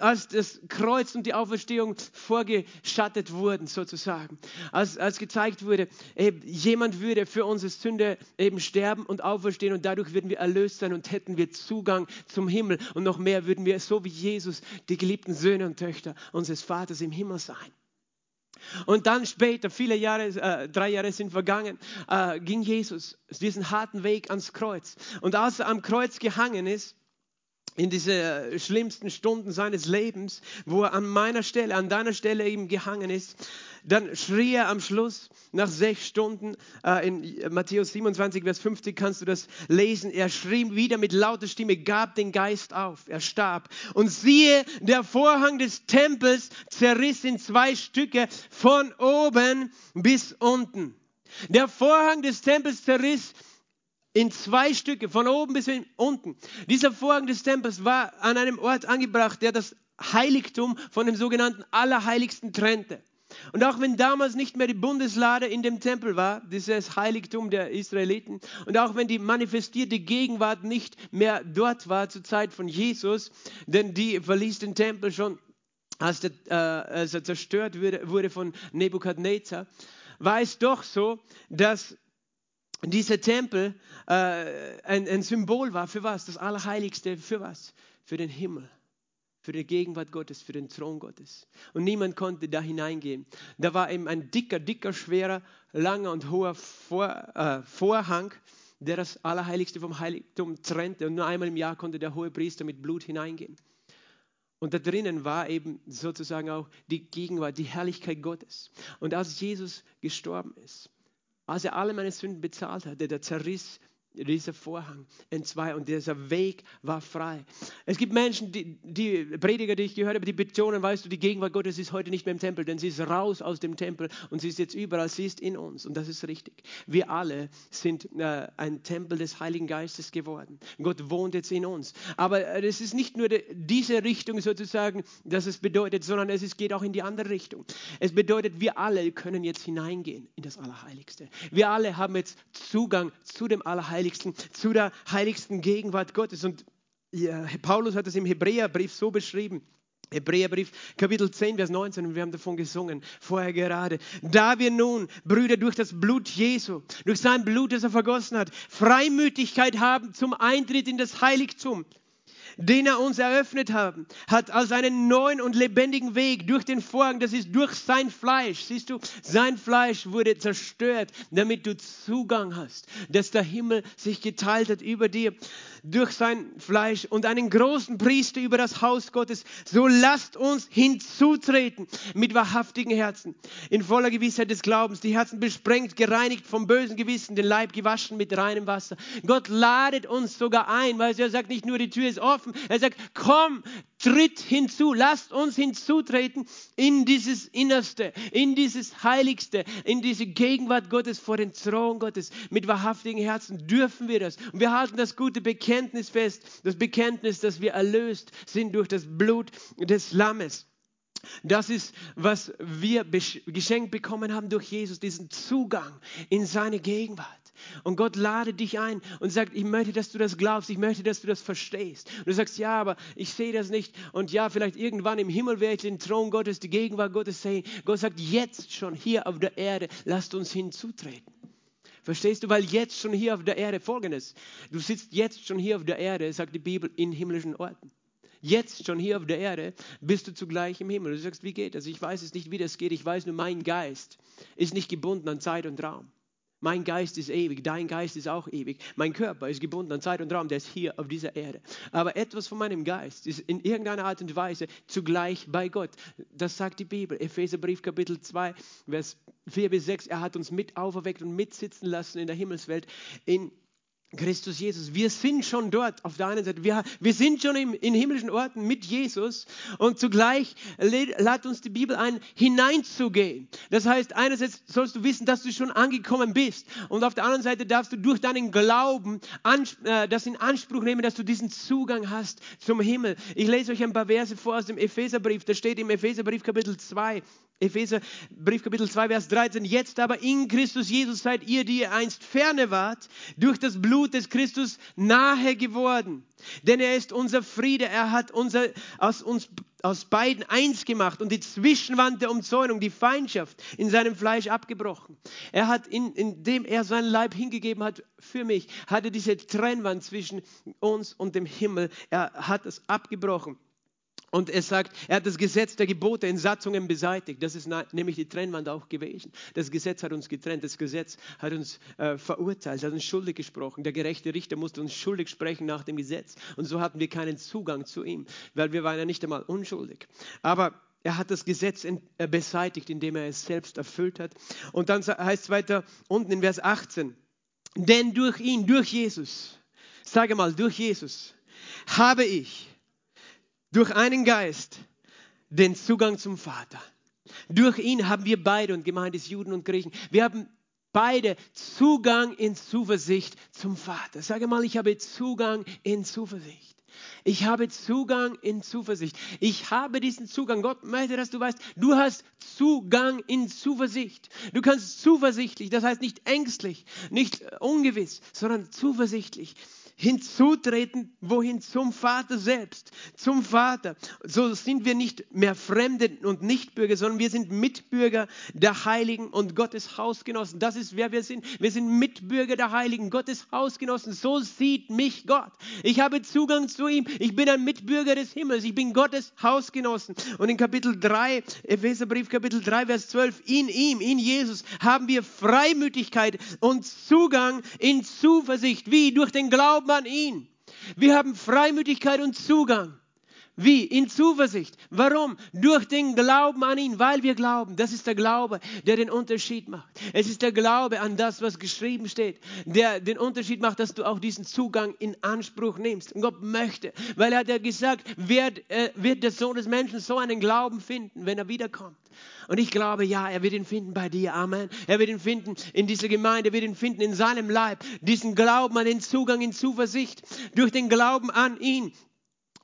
als das Kreuz und die Auferstehung vorgeschattet wurden, sozusagen. Als, als gezeigt wurde, eben, jemand würde für unsere Sünde eben sterben und auferstehen und dadurch würden wir erlöst sein und hätten wir Zugang zum Himmel. Und noch mehr würden wir, so wie Jesus, die geliebten Söhne und Töchter unseres Vaters im Himmel sein. Und dann später, viele Jahre, äh, drei Jahre sind vergangen, äh, ging Jesus diesen harten Weg ans Kreuz. Und als er am Kreuz gehangen ist, in diese schlimmsten Stunden seines Lebens, wo er an meiner Stelle, an deiner Stelle eben gehangen ist, dann schrie er am Schluss nach sechs Stunden, äh, in Matthäus 27, Vers 50 kannst du das lesen, er schrie wieder mit lauter Stimme, gab den Geist auf, er starb. Und siehe, der Vorhang des Tempels zerriss in zwei Stücke von oben bis unten. Der Vorhang des Tempels zerriss in zwei Stücke, von oben bis unten. Dieser Vorhang des Tempels war an einem Ort angebracht, der das Heiligtum von dem sogenannten Allerheiligsten trennte. Und auch wenn damals nicht mehr die Bundeslade in dem Tempel war, dieses Heiligtum der Israeliten, und auch wenn die manifestierte Gegenwart nicht mehr dort war zur Zeit von Jesus, denn die verließ den Tempel schon, als, der, äh, als er zerstört wurde, wurde von Nebukadnezar, war es doch so, dass dieser Tempel äh, ein, ein Symbol war für was? Das Allerheiligste für was? Für den Himmel für die Gegenwart Gottes, für den Thron Gottes. Und niemand konnte da hineingehen. Da war eben ein dicker, dicker, schwerer, langer und hoher Vor, äh, Vorhang, der das Allerheiligste vom Heiligtum trennte. Und nur einmal im Jahr konnte der hohe Priester mit Blut hineingehen. Und da drinnen war eben sozusagen auch die Gegenwart, die Herrlichkeit Gottes. Und als Jesus gestorben ist, als er alle meine Sünden bezahlt hatte, der zerriss dieser Vorhang in zwei und dieser Weg war frei. Es gibt Menschen, die, die Prediger, die ich gehört habe, die betonen, weißt du, die Gegenwart Gottes ist heute nicht mehr im Tempel, denn sie ist raus aus dem Tempel und sie ist jetzt überall, sie ist in uns und das ist richtig. Wir alle sind äh, ein Tempel des Heiligen Geistes geworden. Gott wohnt jetzt in uns. Aber äh, es ist nicht nur de, diese Richtung sozusagen, dass es bedeutet, sondern es ist, geht auch in die andere Richtung. Es bedeutet, wir alle können jetzt hineingehen in das Allerheiligste. Wir alle haben jetzt Zugang zu dem Allerheiligsten Allerheiligsten, zu der heiligsten Gegenwart Gottes. Und Paulus hat es im Hebräerbrief so beschrieben. Hebräerbrief Kapitel 10, Vers 19, und wir haben davon gesungen, vorher gerade. Da wir nun, Brüder, durch das Blut Jesu, durch sein Blut, das er vergossen hat, Freimütigkeit haben zum Eintritt in das Heiligtum, den er uns eröffnet hat, hat als einen neuen und lebendigen Weg durch den Vorhang, das ist durch sein Fleisch. Siehst du, sein Fleisch wurde zerstört, damit du Zugang hast, dass der Himmel sich geteilt hat über dir durch sein Fleisch und einen großen Priester über das Haus Gottes. So lasst uns hinzutreten mit wahrhaftigen Herzen, in voller Gewissheit des Glaubens, die Herzen besprengt, gereinigt vom bösen Gewissen, den Leib gewaschen mit reinem Wasser. Gott ladet uns sogar ein, weil er sagt nicht nur, die Tür ist offen, er sagt, komm, tritt hinzu, lasst uns hinzutreten in dieses Innerste, in dieses Heiligste, in diese Gegenwart Gottes vor den Thron Gottes. Mit wahrhaftigen Herzen dürfen wir das. Und wir halten das gute Bekenntnis fest, das Bekenntnis, dass wir erlöst sind durch das Blut des Lammes. Das ist, was wir geschenkt bekommen haben durch Jesus, diesen Zugang in seine Gegenwart. Und Gott lade dich ein und sagt, ich möchte, dass du das glaubst, ich möchte, dass du das verstehst. Und du sagst, ja, aber ich sehe das nicht. Und ja, vielleicht irgendwann im Himmel werde ich den Thron Gottes, die Gegenwart Gottes sehen. Gott sagt, jetzt schon hier auf der Erde, lasst uns hinzutreten. Verstehst du? Weil jetzt schon hier auf der Erde folgendes. Du sitzt jetzt schon hier auf der Erde, sagt die Bibel, in himmlischen Orten. Jetzt schon hier auf der Erde bist du zugleich im Himmel. Du sagst, wie geht das? Ich weiß es nicht, wie das geht. Ich weiß nur, mein Geist ist nicht gebunden an Zeit und Raum. Mein Geist ist ewig, dein Geist ist auch ewig. Mein Körper ist gebunden an Zeit und Raum, der ist hier auf dieser Erde. Aber etwas von meinem Geist ist in irgendeiner Art und Weise zugleich bei Gott. Das sagt die Bibel. Epheserbrief Kapitel 2, Vers 4 bis 6. Er hat uns mit auferweckt und mitsitzen lassen in der Himmelswelt in Christus Jesus. Wir sind schon dort auf der einen Seite. Wir, wir sind schon im, in himmlischen Orten mit Jesus und zugleich lädt uns die Bibel ein, hineinzugehen. Das heißt, einerseits sollst du wissen, dass du schon angekommen bist und auf der anderen Seite darfst du durch deinen Glauben äh, das in Anspruch nehmen, dass du diesen Zugang hast zum Himmel. Ich lese euch ein paar Verse vor aus dem Epheserbrief. Da steht im Epheserbrief Kapitel 2, Epheser Brief Kapitel 2 Vers 13. Jetzt aber in Christus Jesus seid ihr, die ihr einst ferne wart, durch das Blut des Christus nahe geworden. Denn er ist unser Friede. Er hat unser, aus uns aus beiden eins gemacht und die Zwischenwand der Umzäunung, die Feindschaft in seinem Fleisch abgebrochen. Er hat, in, indem er seinen Leib hingegeben hat für mich, hatte diese Trennwand zwischen uns und dem Himmel, er hat es abgebrochen Und er sagt, er hat das Gesetz der Gebote in Satzungen beseitigt. Das ist nämlich die Trennwand auch gewesen. Das Gesetz hat uns getrennt. Das Gesetz hat uns äh, verurteilt, hat uns schuldig gesprochen. Der gerechte Richter musste uns schuldig sprechen nach dem Gesetz. Und so hatten wir keinen Zugang zu ihm, weil wir waren ja nicht einmal unschuldig. Aber er hat das Gesetz äh, beseitigt, indem er es selbst erfüllt hat. Und dann heißt es weiter unten in Vers 18, denn durch ihn, durch Jesus, sage mal, durch Jesus, habe ich durch einen Geist den Zugang zum Vater. Durch ihn haben wir beide, und gemeint ist Juden und Griechen, wir haben beide Zugang in Zuversicht zum Vater. Sage mal, ich habe Zugang in Zuversicht. Ich habe Zugang in Zuversicht. Ich habe diesen Zugang. Gott möchte, dass du weißt, du hast Zugang in Zuversicht. Du kannst zuversichtlich, das heißt nicht ängstlich, nicht ungewiss, sondern zuversichtlich hinzutreten, wohin zum Vater selbst, zum Vater. So sind wir nicht mehr Fremde und Nichtbürger, sondern wir sind Mitbürger der Heiligen und Gottes Hausgenossen. Das ist, wer wir sind. Wir sind Mitbürger der Heiligen, Gottes Hausgenossen. So sieht mich Gott. Ich habe Zugang zu ihm. Ich bin ein Mitbürger des Himmels. Ich bin Gottes Hausgenossen. Und in Kapitel 3, Epheserbrief Kapitel 3, Vers 12, in ihm, in Jesus, haben wir Freimütigkeit und Zugang in Zuversicht, wie durch den Glauben Glauben an ihn. Wir haben Freimütigkeit und Zugang. Wie? In Zuversicht. Warum? Durch den Glauben an ihn, weil wir glauben. Das ist der Glaube, der den Unterschied macht. Es ist der Glaube an das, was geschrieben steht, der den Unterschied macht, dass du auch diesen Zugang in Anspruch nimmst. Und Gott möchte, weil er hat ja gesagt, wird, äh, wird der Sohn des Menschen so einen Glauben finden, wenn er wiederkommt. Und ich glaube, ja, er wird ihn finden bei dir. Amen. Er wird ihn finden in dieser Gemeinde, er wird ihn finden in seinem Leib. Diesen Glauben an den Zugang in Zuversicht. Durch den Glauben an ihn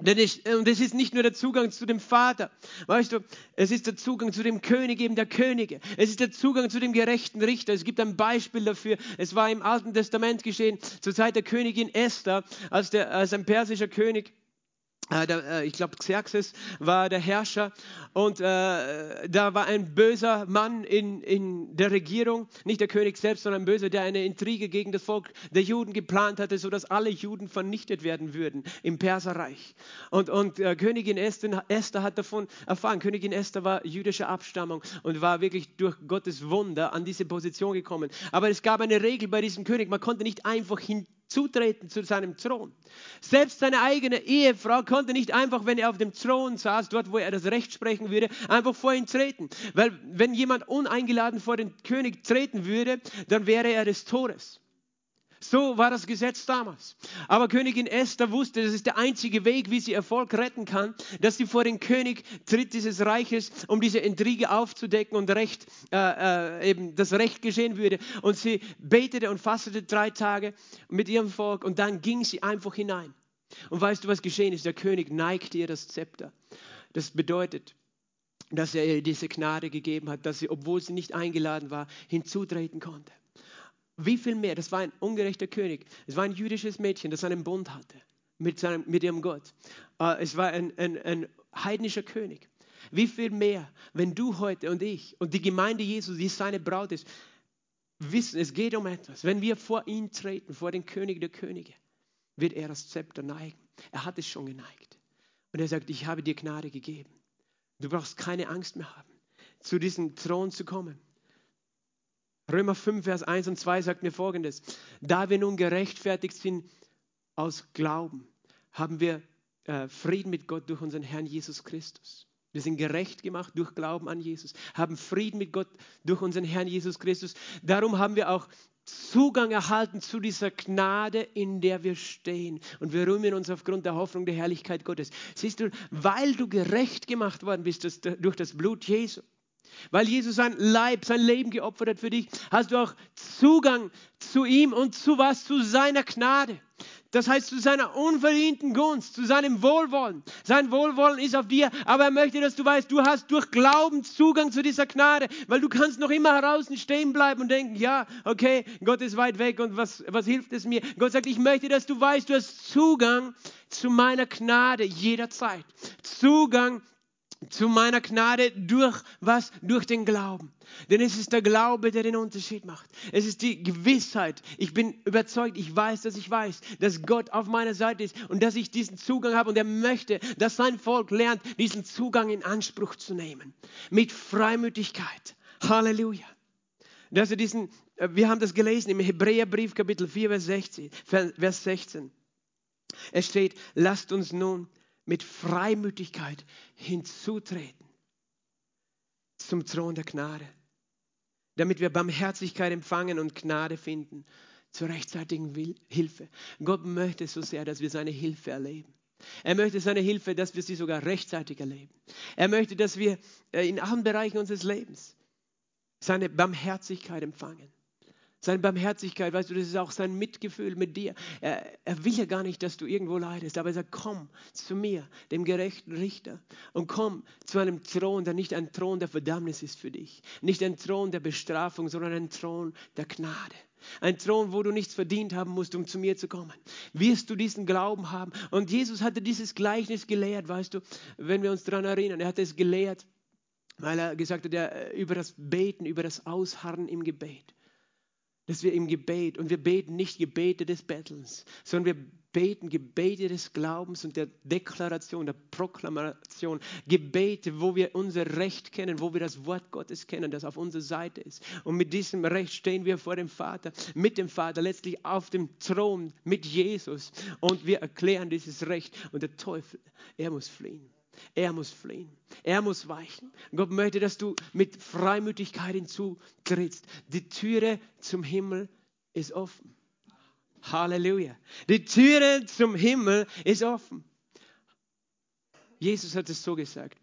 denn ich, und es ist nicht nur der Zugang zu dem Vater, weißt du, es ist der Zugang zu dem König eben der Könige. Es ist der Zugang zu dem gerechten Richter. Es gibt ein Beispiel dafür. Es war im Alten Testament geschehen, zur Zeit der Königin Esther, als, der, als ein persischer König äh, äh, ich glaube, Xerxes war der Herrscher und äh, da war ein böser Mann in, in der Regierung, nicht der König selbst, sondern ein böser, der eine Intrige gegen das Volk der Juden geplant hatte, sodass alle Juden vernichtet werden würden im Perserreich. Und, und äh, Königin Esther, Esther hat davon erfahren. Königin Esther war jüdischer Abstammung und war wirklich durch Gottes Wunder an diese Position gekommen. Aber es gab eine Regel bei diesem König, man konnte nicht einfach hin zutreten zu seinem Thron. Selbst seine eigene Ehefrau konnte nicht einfach, wenn er auf dem Thron saß, dort wo er das Recht sprechen würde, einfach vor ihn treten. Weil wenn jemand uneingeladen vor den König treten würde, dann wäre er des Todes. So war das Gesetz damals. Aber Königin Esther wusste, das ist der einzige Weg, wie sie Erfolg retten kann, dass sie vor den König tritt dieses Reiches, um diese Intrige aufzudecken und Recht, äh, äh, eben das Recht geschehen würde. Und sie betete und fastete drei Tage mit ihrem Volk und dann ging sie einfach hinein. Und weißt du, was geschehen ist? Der König neigte ihr das Zepter. Das bedeutet, dass er ihr diese Gnade gegeben hat, dass sie, obwohl sie nicht eingeladen war, hinzutreten konnte. Wie viel mehr? Das war ein ungerechter König. Es war ein jüdisches Mädchen, das einen Bund hatte mit, seinem, mit ihrem Gott. Äh, es war ein, ein, ein heidnischer König. Wie viel mehr, wenn du heute und ich und die Gemeinde Jesu, die seine Braut ist, wissen, es geht um etwas. Wenn wir vor ihn treten, vor den König der Könige, wird er das Zepter neigen. Er hat es schon geneigt. Und er sagt, ich habe dir Gnade gegeben. Du brauchst keine Angst mehr haben, zu diesem Thron zu kommen. Römer 5, Vers 1 und 2 sagt mir folgendes. Da wir nun gerechtfertigt sind aus Glauben, haben wir äh, Frieden mit Gott durch unseren Herrn Jesus Christus. Wir sind gerecht gemacht durch Glauben an Jesus, haben Frieden mit Gott durch unseren Herrn Jesus Christus. Darum haben wir auch Zugang erhalten zu dieser Gnade, in der wir stehen. Und wir rühmen uns aufgrund der Hoffnung der Herrlichkeit Gottes. Siehst du, weil du gerecht gemacht worden bist durch das Blut Jesu, weil Jesus sein Leib, sein Leben geopfert hat für dich, hast du auch Zugang zu ihm und zu was? Zu seiner Gnade. Das heißt zu seiner unverdienten Gunst, zu seinem Wohlwollen. Sein Wohlwollen ist auf dir, aber er möchte, dass du weißt, du hast durch Glauben Zugang zu dieser Gnade, weil du kannst noch immer draußen stehen bleiben und denken, ja, okay, Gott ist weit weg und was, was hilft es mir? Gott sagt, ich möchte, dass du weißt, du hast Zugang zu meiner Gnade jederzeit. Zugang zu meiner Gnade durch was? Durch den Glauben. Denn es ist der Glaube, der den Unterschied macht. Es ist die Gewissheit. Ich bin überzeugt, ich weiß, dass ich weiß, dass Gott auf meiner Seite ist und dass ich diesen Zugang habe und er möchte, dass sein Volk lernt, diesen Zugang in Anspruch zu nehmen. Mit Freimütigkeit. Halleluja. Dass er diesen, äh, wir haben das gelesen im Hebräerbrief Kapitel 4, Vers 16. Vers 16. Es steht, lasst uns nun mit Freimütigkeit hinzutreten zum Thron der Gnade, damit wir Barmherzigkeit empfangen und Gnade finden zur rechtzeitigen Hilfe. Gott möchte so sehr, dass wir seine Hilfe erleben. Er möchte seine Hilfe, dass wir sie sogar rechtzeitig erleben. Er möchte, dass wir äh, in allen Bereichen unseres Lebens seine Barmherzigkeit empfangen. Seine Barmherzigkeit, weißt du, das ist auch sein Mitgefühl mit dir. Er, er, will ja gar nicht, dass du irgendwo leidest, aber er sagt, komm zu mir, dem gerechten Richter, und komm zu einem Thron, der nicht ein Thron der Verdammnis ist für dich, nicht ein Thron der Bestrafung, sondern ein Thron der Gnade. Ein Thron, wo du nichts verdient haben musst, um zu mir zu kommen. Wirst du diesen Glauben haben? Und Jesus hatte dieses Gleichnis gelehrt, weißt du, wenn wir uns daran erinnern. Er hat es gelehrt, weil er gesagt hat, ja, über das Beten, über das Ausharren im Gebet dass wir im Gebet, und wir beten nicht Gebete des Bettels, sondern wir beten Gebete des Glaubens und der Deklaration, der Proklamation, Gebete, wo wir unser Recht kennen, wo wir das Wort Gottes kennen, das auf unserer Seite ist. Und mit diesem Recht stehen wir vor dem Vater, mit dem Vater, letztlich auf dem Thron mit Jesus. Und wir erklären dieses Recht. Und der Teufel, er muss fliehen. Er muss fliehen. Er muss weichen. Gott möchte, dass du mit Freimütigkeit hinzutrittst. Die Türe zum Himmel ist offen. Halleluja. Die Türe zum Himmel ist offen. Jesus hat es so gesagt.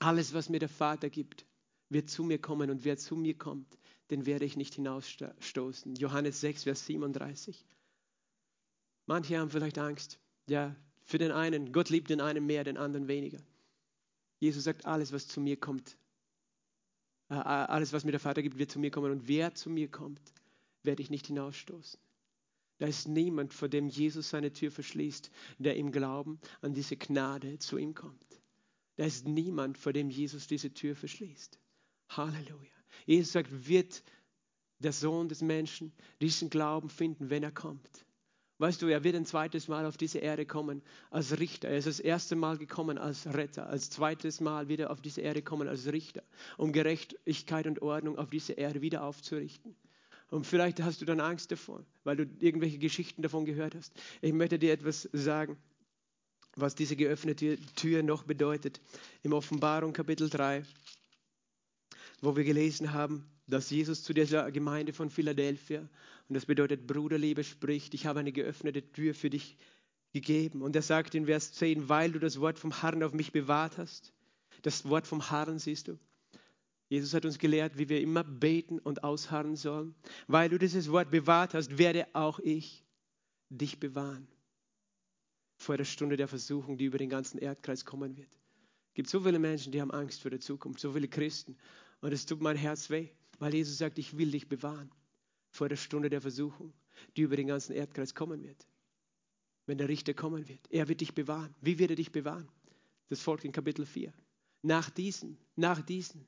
Alles, was mir der Vater gibt, wird zu mir kommen und wer zu mir kommt, den werde ich nicht hinausstoßen. Johannes 6, Vers 37. Manche haben vielleicht Angst. Ja, für den einen. Gott liebt den einen mehr, den anderen weniger. Jesus sagt, alles, was zu mir kommt, äh, äh, alles, was mir der Vater gibt, wird zu mir kommen. Und wer zu mir kommt, werde ich nicht hinausstoßen. Da ist niemand, vor dem Jesus seine Tür verschließt, der im Glauben an diese Gnade zu ihm kommt. Da ist niemand, vor dem Jesus diese Tür verschließt. Halleluja. Jesus sagt, wird der Sohn des Menschen diesen Glauben finden, wenn er kommt. Weißt du, er wird ein zweites Mal auf diese Erde kommen als Richter. Er ist das erste Mal gekommen als Retter, als zweites Mal wieder auf diese Erde kommen als Richter, um Gerechtigkeit und Ordnung auf diese Erde wieder aufzurichten. Und vielleicht hast du dann Angst davor, weil du irgendwelche Geschichten davon gehört hast. Ich möchte dir etwas sagen, was diese geöffnete Tür noch bedeutet. Im Offenbarung Kapitel 3, wo wir gelesen haben, dass Jesus zu dieser Gemeinde von Philadelphia, und das bedeutet Bruderliebe, spricht, ich habe eine geöffnete Tür für dich gegeben. Und er sagt in Vers 10, weil du das Wort vom Herrn auf mich bewahrt hast. Das Wort vom Herrn siehst du. Jesus hat uns gelehrt, wie wir immer beten und ausharren sollen. Weil du dieses Wort bewahrt hast, werde auch ich dich bewahren. Vor der Stunde der Versuchung, die über den ganzen Erdkreis kommen wird. Es gibt so viele Menschen, die haben Angst vor der Zukunft, so viele Christen. Und es tut mein Herz weh. Weil Jesus sagt, ich will dich bewahren vor der Stunde der Versuchung, die über den ganzen Erdkreis kommen wird. Wenn der Richter kommen wird. Er wird dich bewahren. Wie wird er dich bewahren? Das folgt in Kapitel 4. Nach diesen, nach diesen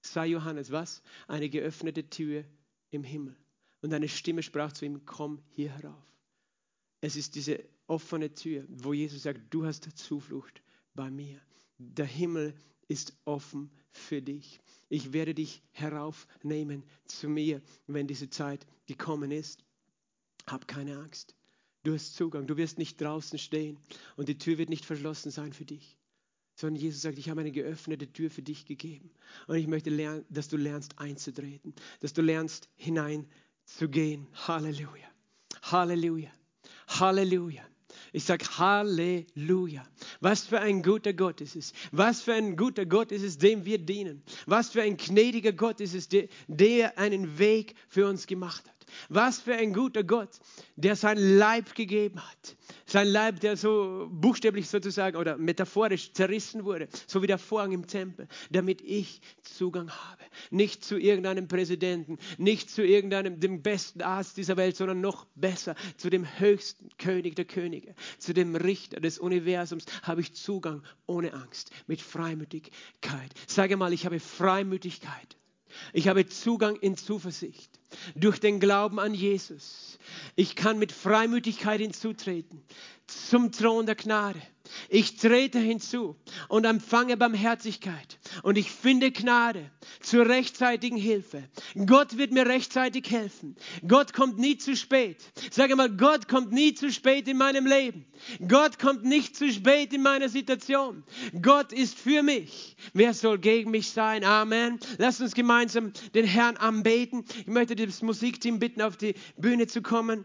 sah Johannes was? Eine geöffnete Tür im Himmel. Und eine Stimme sprach zu ihm, komm hier herauf. Es ist diese offene Tür, wo Jesus sagt, du hast Zuflucht bei mir. Der Himmel ist offen für dich. Ich werde dich heraufnehmen zu mir, wenn diese Zeit gekommen ist. Hab keine Angst. Du hast Zugang. Du wirst nicht draußen stehen und die Tür wird nicht verschlossen sein für dich. Sondern Jesus sagt, ich habe eine geöffnete Tür für dich gegeben. Und ich möchte, lernen, dass du lernst einzutreten, dass du lernst hineinzugehen. Halleluja. Halleluja. Halleluja. Ich sage Halleluja. Was für ein guter Gott ist es. Was für ein guter Gott ist es, dem wir dienen. Was für ein gnädiger Gott ist es, der, der einen Weg für uns gemacht hat. Was für ein guter Gott, der sein Leib gegeben hat. Sein Leib, der so buchstäblich sozusagen oder metaphorisch zerrissen wurde, so wie der Vorhang im Tempel, damit ich Zugang habe. Nicht zu irgendeinem Präsidenten, nicht zu irgendeinem, dem besten Arzt dieser Welt, sondern noch besser zu dem höchsten König der Könige, zu dem Richter des Universums habe ich Zugang ohne Angst, mit Freimütigkeit. Sage mal, ich habe Freimütigkeit. Ich habe Zugang in Zuversicht durch den Glauben an Jesus. Ich kann mit Freimütigkeit hinzutreten zum Thron der Gnade. Ich trete hinzu und empfange Barmherzigkeit und ich finde Gnade zur rechtzeitigen Hilfe. Gott wird mir rechtzeitig helfen. Gott kommt nie zu spät. Sage mal, Gott kommt nie zu spät in meinem Leben. Gott kommt nicht zu spät in meiner Situation. Gott ist für mich. Wer soll gegen mich sein? Amen. Lass uns gemeinsam den Herrn anbeten. Ich möchte das Musikteam bitten, auf die Bühne zu kommen.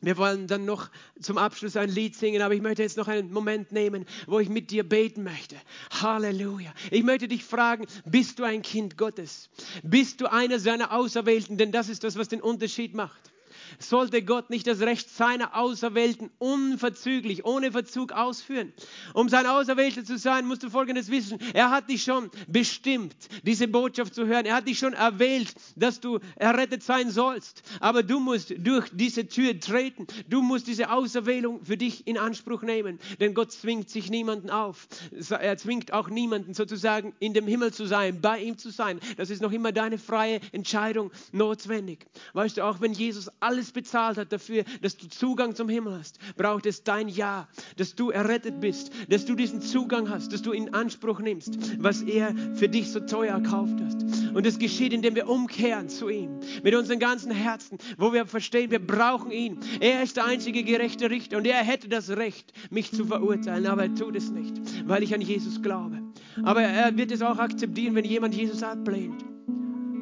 Wir wollen dann noch zum Abschluss ein Lied singen, aber ich möchte jetzt noch einen Moment nehmen, wo ich mit dir beten möchte. Halleluja. Ich möchte dich fragen, bist du ein Kind Gottes? Bist du einer seiner Auserwählten? Denn das ist das, was den Unterschied macht sollte Gott nicht das Recht seiner Auserwählten unverzüglich, ohne Verzug ausführen. Um sein Auserwählter zu sein, musst du Folgendes wissen. Er hat dich schon bestimmt, diese Botschaft zu hören. Er hat dich schon erwählt, dass du errettet sein sollst. Aber du musst durch diese Tür treten. Du musst diese Auserwählung für dich in Anspruch nehmen. Denn Gott zwingt sich niemanden auf. Er zwingt auch niemanden sozusagen in dem Himmel zu sein, bei ihm zu sein. Das ist noch immer deine freie Entscheidung notwendig. Weißt du, auch wenn Jesus alles alles bezahlt hat dafür, dass du Zugang zum Himmel hast, braucht es dein Ja, dass du errettet bist, dass du diesen Zugang hast, dass du in Anspruch nimmst, was er für dich so teuer erkauft hat. Und das geschieht, indem wir umkehren zu ihm, mit unseren ganzen Herzen, wo wir verstehen, wir brauchen ihn. Er ist der einzige gerechte Richter und er hätte das Recht, mich zu verurteilen, aber er tut es nicht, weil ich an Jesus glaube. Aber er wird es auch akzeptieren, wenn jemand Jesus ablehnt.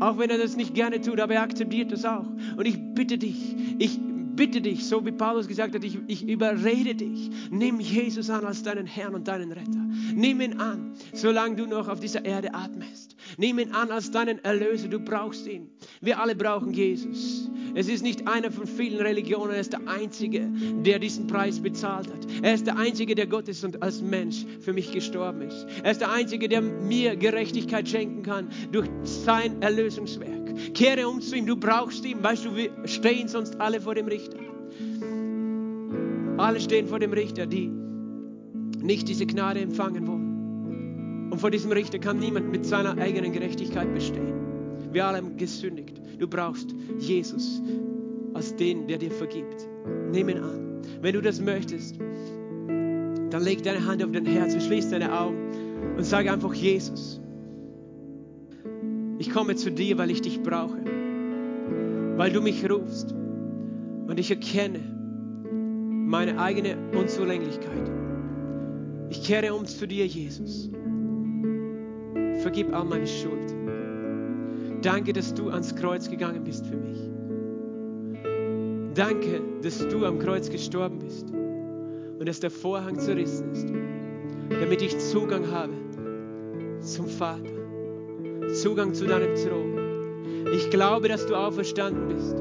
Auch wenn er das nicht gerne tut, aber er akzeptiert das auch. Und ich bitte dich, ich bitte dich, so wie Paulus gesagt hat, ich, ich überrede dich. Nimm Jesus an als deinen Herrn und deinen Retter. Nimm ihn an, solange du noch auf dieser Erde atmest. Nimm ihn an als deinen Erlöser. Du brauchst ihn. Wir alle brauchen Jesus. Es ist nicht einer von vielen Religionen, er ist der Einzige, der diesen Preis bezahlt hat. Er ist der Einzige, der Gott ist und als Mensch für mich gestorben ist. Er ist der Einzige, der mir Gerechtigkeit schenken kann durch sein Erlösungswerk. Kehre um zu ihm, du brauchst ihn. Weißt du, wir stehen sonst alle vor dem Richter. Alle stehen vor dem Richter, die nicht diese Gnade empfangen wollen. Und vor diesem Richter kann niemand mit seiner eigenen Gerechtigkeit bestehen. Wir alle haben gesündigt. Du brauchst Jesus als den, der dir vergibt. Nimm ihn an. Wenn du das möchtest, dann leg deine Hand auf dein Herz und schließ deine Augen und sage einfach Jesus. Ich komme zu dir, weil ich dich brauche, weil du mich rufst und ich erkenne meine eigene Unzulänglichkeit. Ich kehre um zu dir, Jesus. Vergib all meine Schuld. Danke, dass du ans Kreuz gegangen bist für mich. Danke, dass du am Kreuz gestorben bist und dass der Vorhang zerrissen ist, damit ich Zugang habe zum Vater, Zugang zu deinem Thron. Ich glaube, dass du auferstanden bist.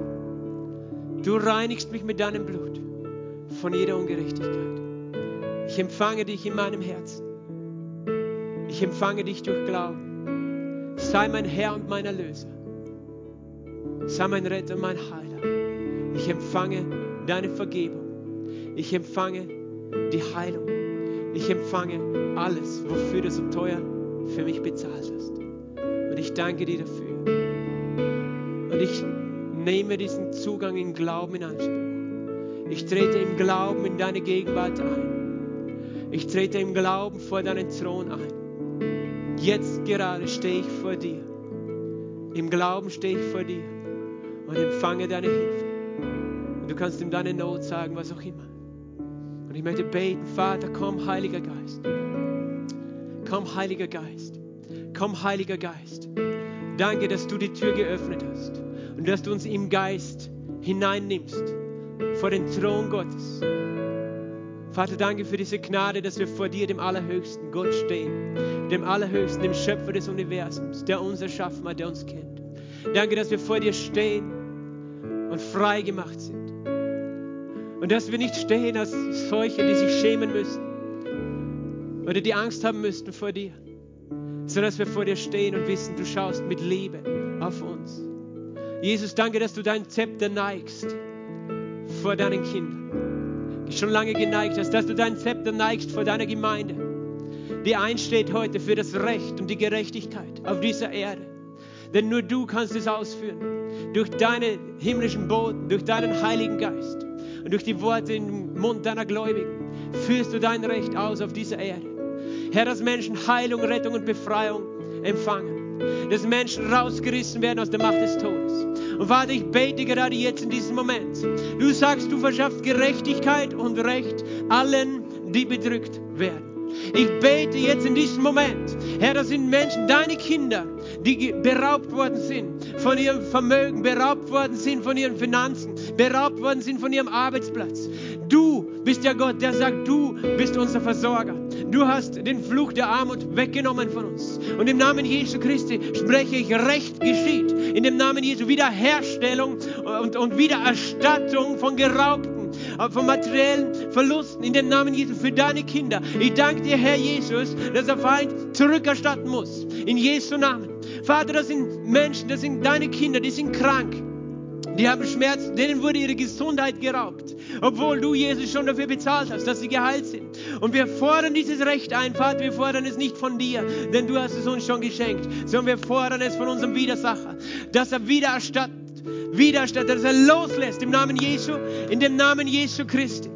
Du reinigst mich mit deinem Blut von jeder Ungerechtigkeit. Ich empfange dich in meinem Herzen. Ich empfange dich durch Glauben. Sei mein Herr und mein Erlöser. Sei mein Retter und mein Heiler. Ich empfange deine Vergebung. Ich empfange die Heilung. Ich empfange alles, wofür du so teuer für mich bezahlt hast. Und ich danke dir dafür. Und ich nehme diesen Zugang in Glauben in Anspruch. Ich trete im Glauben in deine Gegenwart ein. Ich trete im Glauben vor deinen Thron ein. Jetzt gerade stehe ich vor dir. Im Glauben stehe ich vor dir und empfange deine Hilfe. Und du kannst ihm deine Not sagen, was auch immer. Und ich möchte beten, Vater, komm, Heiliger Geist. Komm, Heiliger Geist. Komm, Heiliger Geist. Danke, dass du die Tür geöffnet hast und dass du uns im Geist hineinnimmst vor den Thron Gottes. Vater, danke für diese Gnade, dass wir vor dir, dem allerhöchsten Gott, stehen. Dem allerhöchsten, dem Schöpfer des Universums, der uns erschaffen hat, der uns kennt. Danke, dass wir vor dir stehen und frei gemacht sind. Und dass wir nicht stehen als solche, die sich schämen müssen oder die Angst haben müssten vor dir, sondern dass wir vor dir stehen und wissen, du schaust mit Liebe auf uns. Jesus, danke, dass du dein Zepter neigst vor deinen Kindern, schon lange geneigt hast, dass du dein Zepter neigst vor deiner Gemeinde, die einsteht heute für das Recht und die Gerechtigkeit auf dieser Erde. Denn nur du kannst es ausführen, durch deinen himmlischen Boden, durch deinen Heiligen Geist und durch die Worte im Mund deiner Gläubigen führst du dein Recht aus auf dieser Erde. Herr, dass Menschen Heilung, Rettung und Befreiung empfangen. Dass Menschen rausgerissen werden aus der Macht des Todes. Und Vater, ich bete gerade jetzt in diesem Moment. Du sagst, du verschaffst Gerechtigkeit und Recht allen, die bedrückt werden. Ich bete jetzt in diesem Moment, Herr, das sind Menschen, deine Kinder, die beraubt worden sind von ihrem Vermögen, beraubt worden sind von ihren Finanzen, beraubt worden sind von ihrem Arbeitsplatz. Du bist der Gott, der sagt, du bist unser Versorger. Du hast den Fluch der Armut weggenommen von uns. Und im Namen Jesu Christi spreche ich, Recht geschieht. In dem Namen Jesu Wiederherstellung und, und Wiedererstattung von Geraubten, äh, von materiellen Verlusten. In dem Namen Jesu für deine Kinder. Ich danke dir, Herr Jesus, dass der Feind zurückerstatten muss. In Jesu Namen. Vater, das sind Menschen, das sind deine Kinder, die sind krank. Die haben Schmerzen, denen wurde ihre Gesundheit geraubt, obwohl du, Jesus, schon dafür bezahlt hast, dass sie geheilt sind. Und wir fordern dieses Recht ein, Vater, wir fordern es nicht von dir, denn du hast es uns schon geschenkt, sondern wir fordern es von unserem Widersacher, dass er wiedererstattet, widerstattet, dass er loslässt im Namen Jesu, in dem Namen Jesu Christi.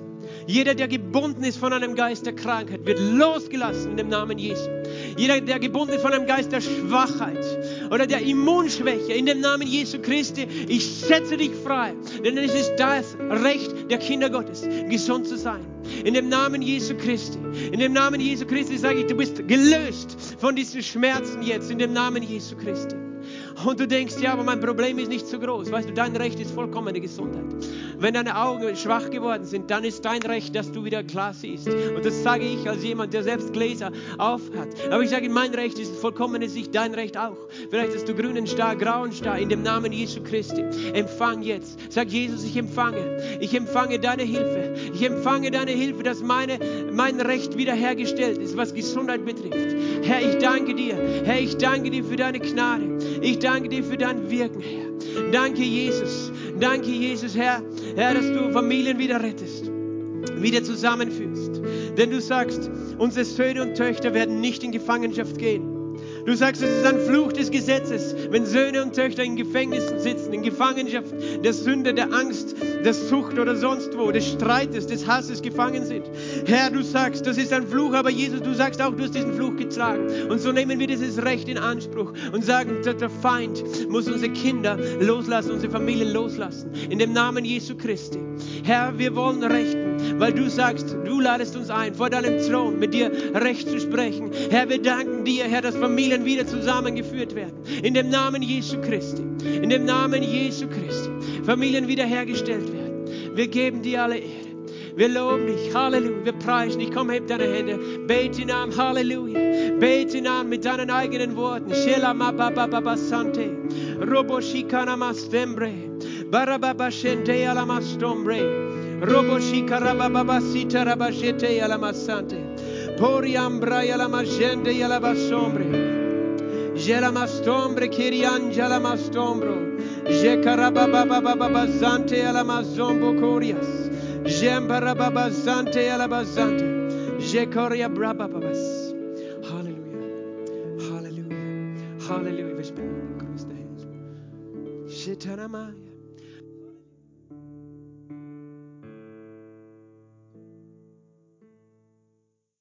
Jeder, der gebunden ist von einem Geist der Krankheit, wird losgelassen in dem Namen Jesu. Jeder, der gebunden ist von einem Geist der Schwachheit oder der Immunschwäche, in dem Namen Jesu Christi, ich setze dich frei. Denn es ist das Recht der Kinder Gottes, gesund zu sein. In dem Namen Jesu Christi. In dem Namen Jesu Christi sage ich, du bist gelöst von diesen Schmerzen jetzt. In dem Namen Jesu Christi. Und du denkst, ja, aber mein Problem ist nicht so groß. Weißt du, dein Recht ist vollkommene Gesundheit. Wenn deine Augen schwach geworden sind, dann ist dein Recht, dass du wieder klar siehst. Und das sage ich als jemand, der selbst Gläser aufhat. Aber ich sage, mein Recht ist vollkommene Sicht, dein Recht auch. Vielleicht hast du grünen Star, grauen Star, in dem Namen Jesu Christi. Empfang jetzt. Sag Jesus, ich empfange. Ich empfange deine Hilfe. Ich empfange deine Hilfe, dass meine, mein Recht wiederhergestellt ist, was Gesundheit betrifft. Herr, ich danke dir. Herr, ich danke dir für deine Gnade. Ich danke dir für dein Wirken, Herr. Danke, Jesus. Danke, Jesus, Herr, Herr, dass du Familien wieder rettest, wieder zusammenführst. Denn du sagst, unsere Söhne und Töchter werden nicht in Gefangenschaft gehen. Du sagst, es ist ein Fluch des Gesetzes, wenn Söhne und Töchter in Gefängnissen sitzen, in Gefangenschaft der Sünde, der Angst, der Sucht oder sonst wo, des Streites, des Hasses gefangen sind. Herr, du sagst, das ist ein Fluch, aber Jesus, du sagst auch, du hast diesen Fluch getragen. Und so nehmen wir dieses Recht in Anspruch und sagen, der Feind muss unsere Kinder loslassen, unsere Familien loslassen. In dem Namen Jesu Christi. Herr, wir wollen rechten, weil du sagst, du ladest uns ein, vor deinem Thron mit dir Recht zu sprechen. Herr, wir danken dir, Herr, dass Familien wieder zusammengeführt werden. In dem Namen Jesu Christi. In dem Namen Jesu Christi. Familien wiederhergestellt werden. Wir geben dir alle Ehre. Wir loben dich, Halleluja, wir preisen dich. Komm, heb deine Hände, bete ihn an, Halleluja. Bete ihn an mit deinen eigenen Worten. Shela ma ba ba ba ba sante, robo shikana mastembre, barababa shente ala mastombre, Robo shikarabababasita rabajete yalamasante. Pori ambra yalamajende yalabasombre. Jelamastombre kirianja lamastombro. Jekarababababazante yalamazombo korias. Jembarababazante yalabazante. Jekoria brabababas. Hallelujah. Hallelujah. Hallelujah. Wir springen in Christus. Shetanamaya.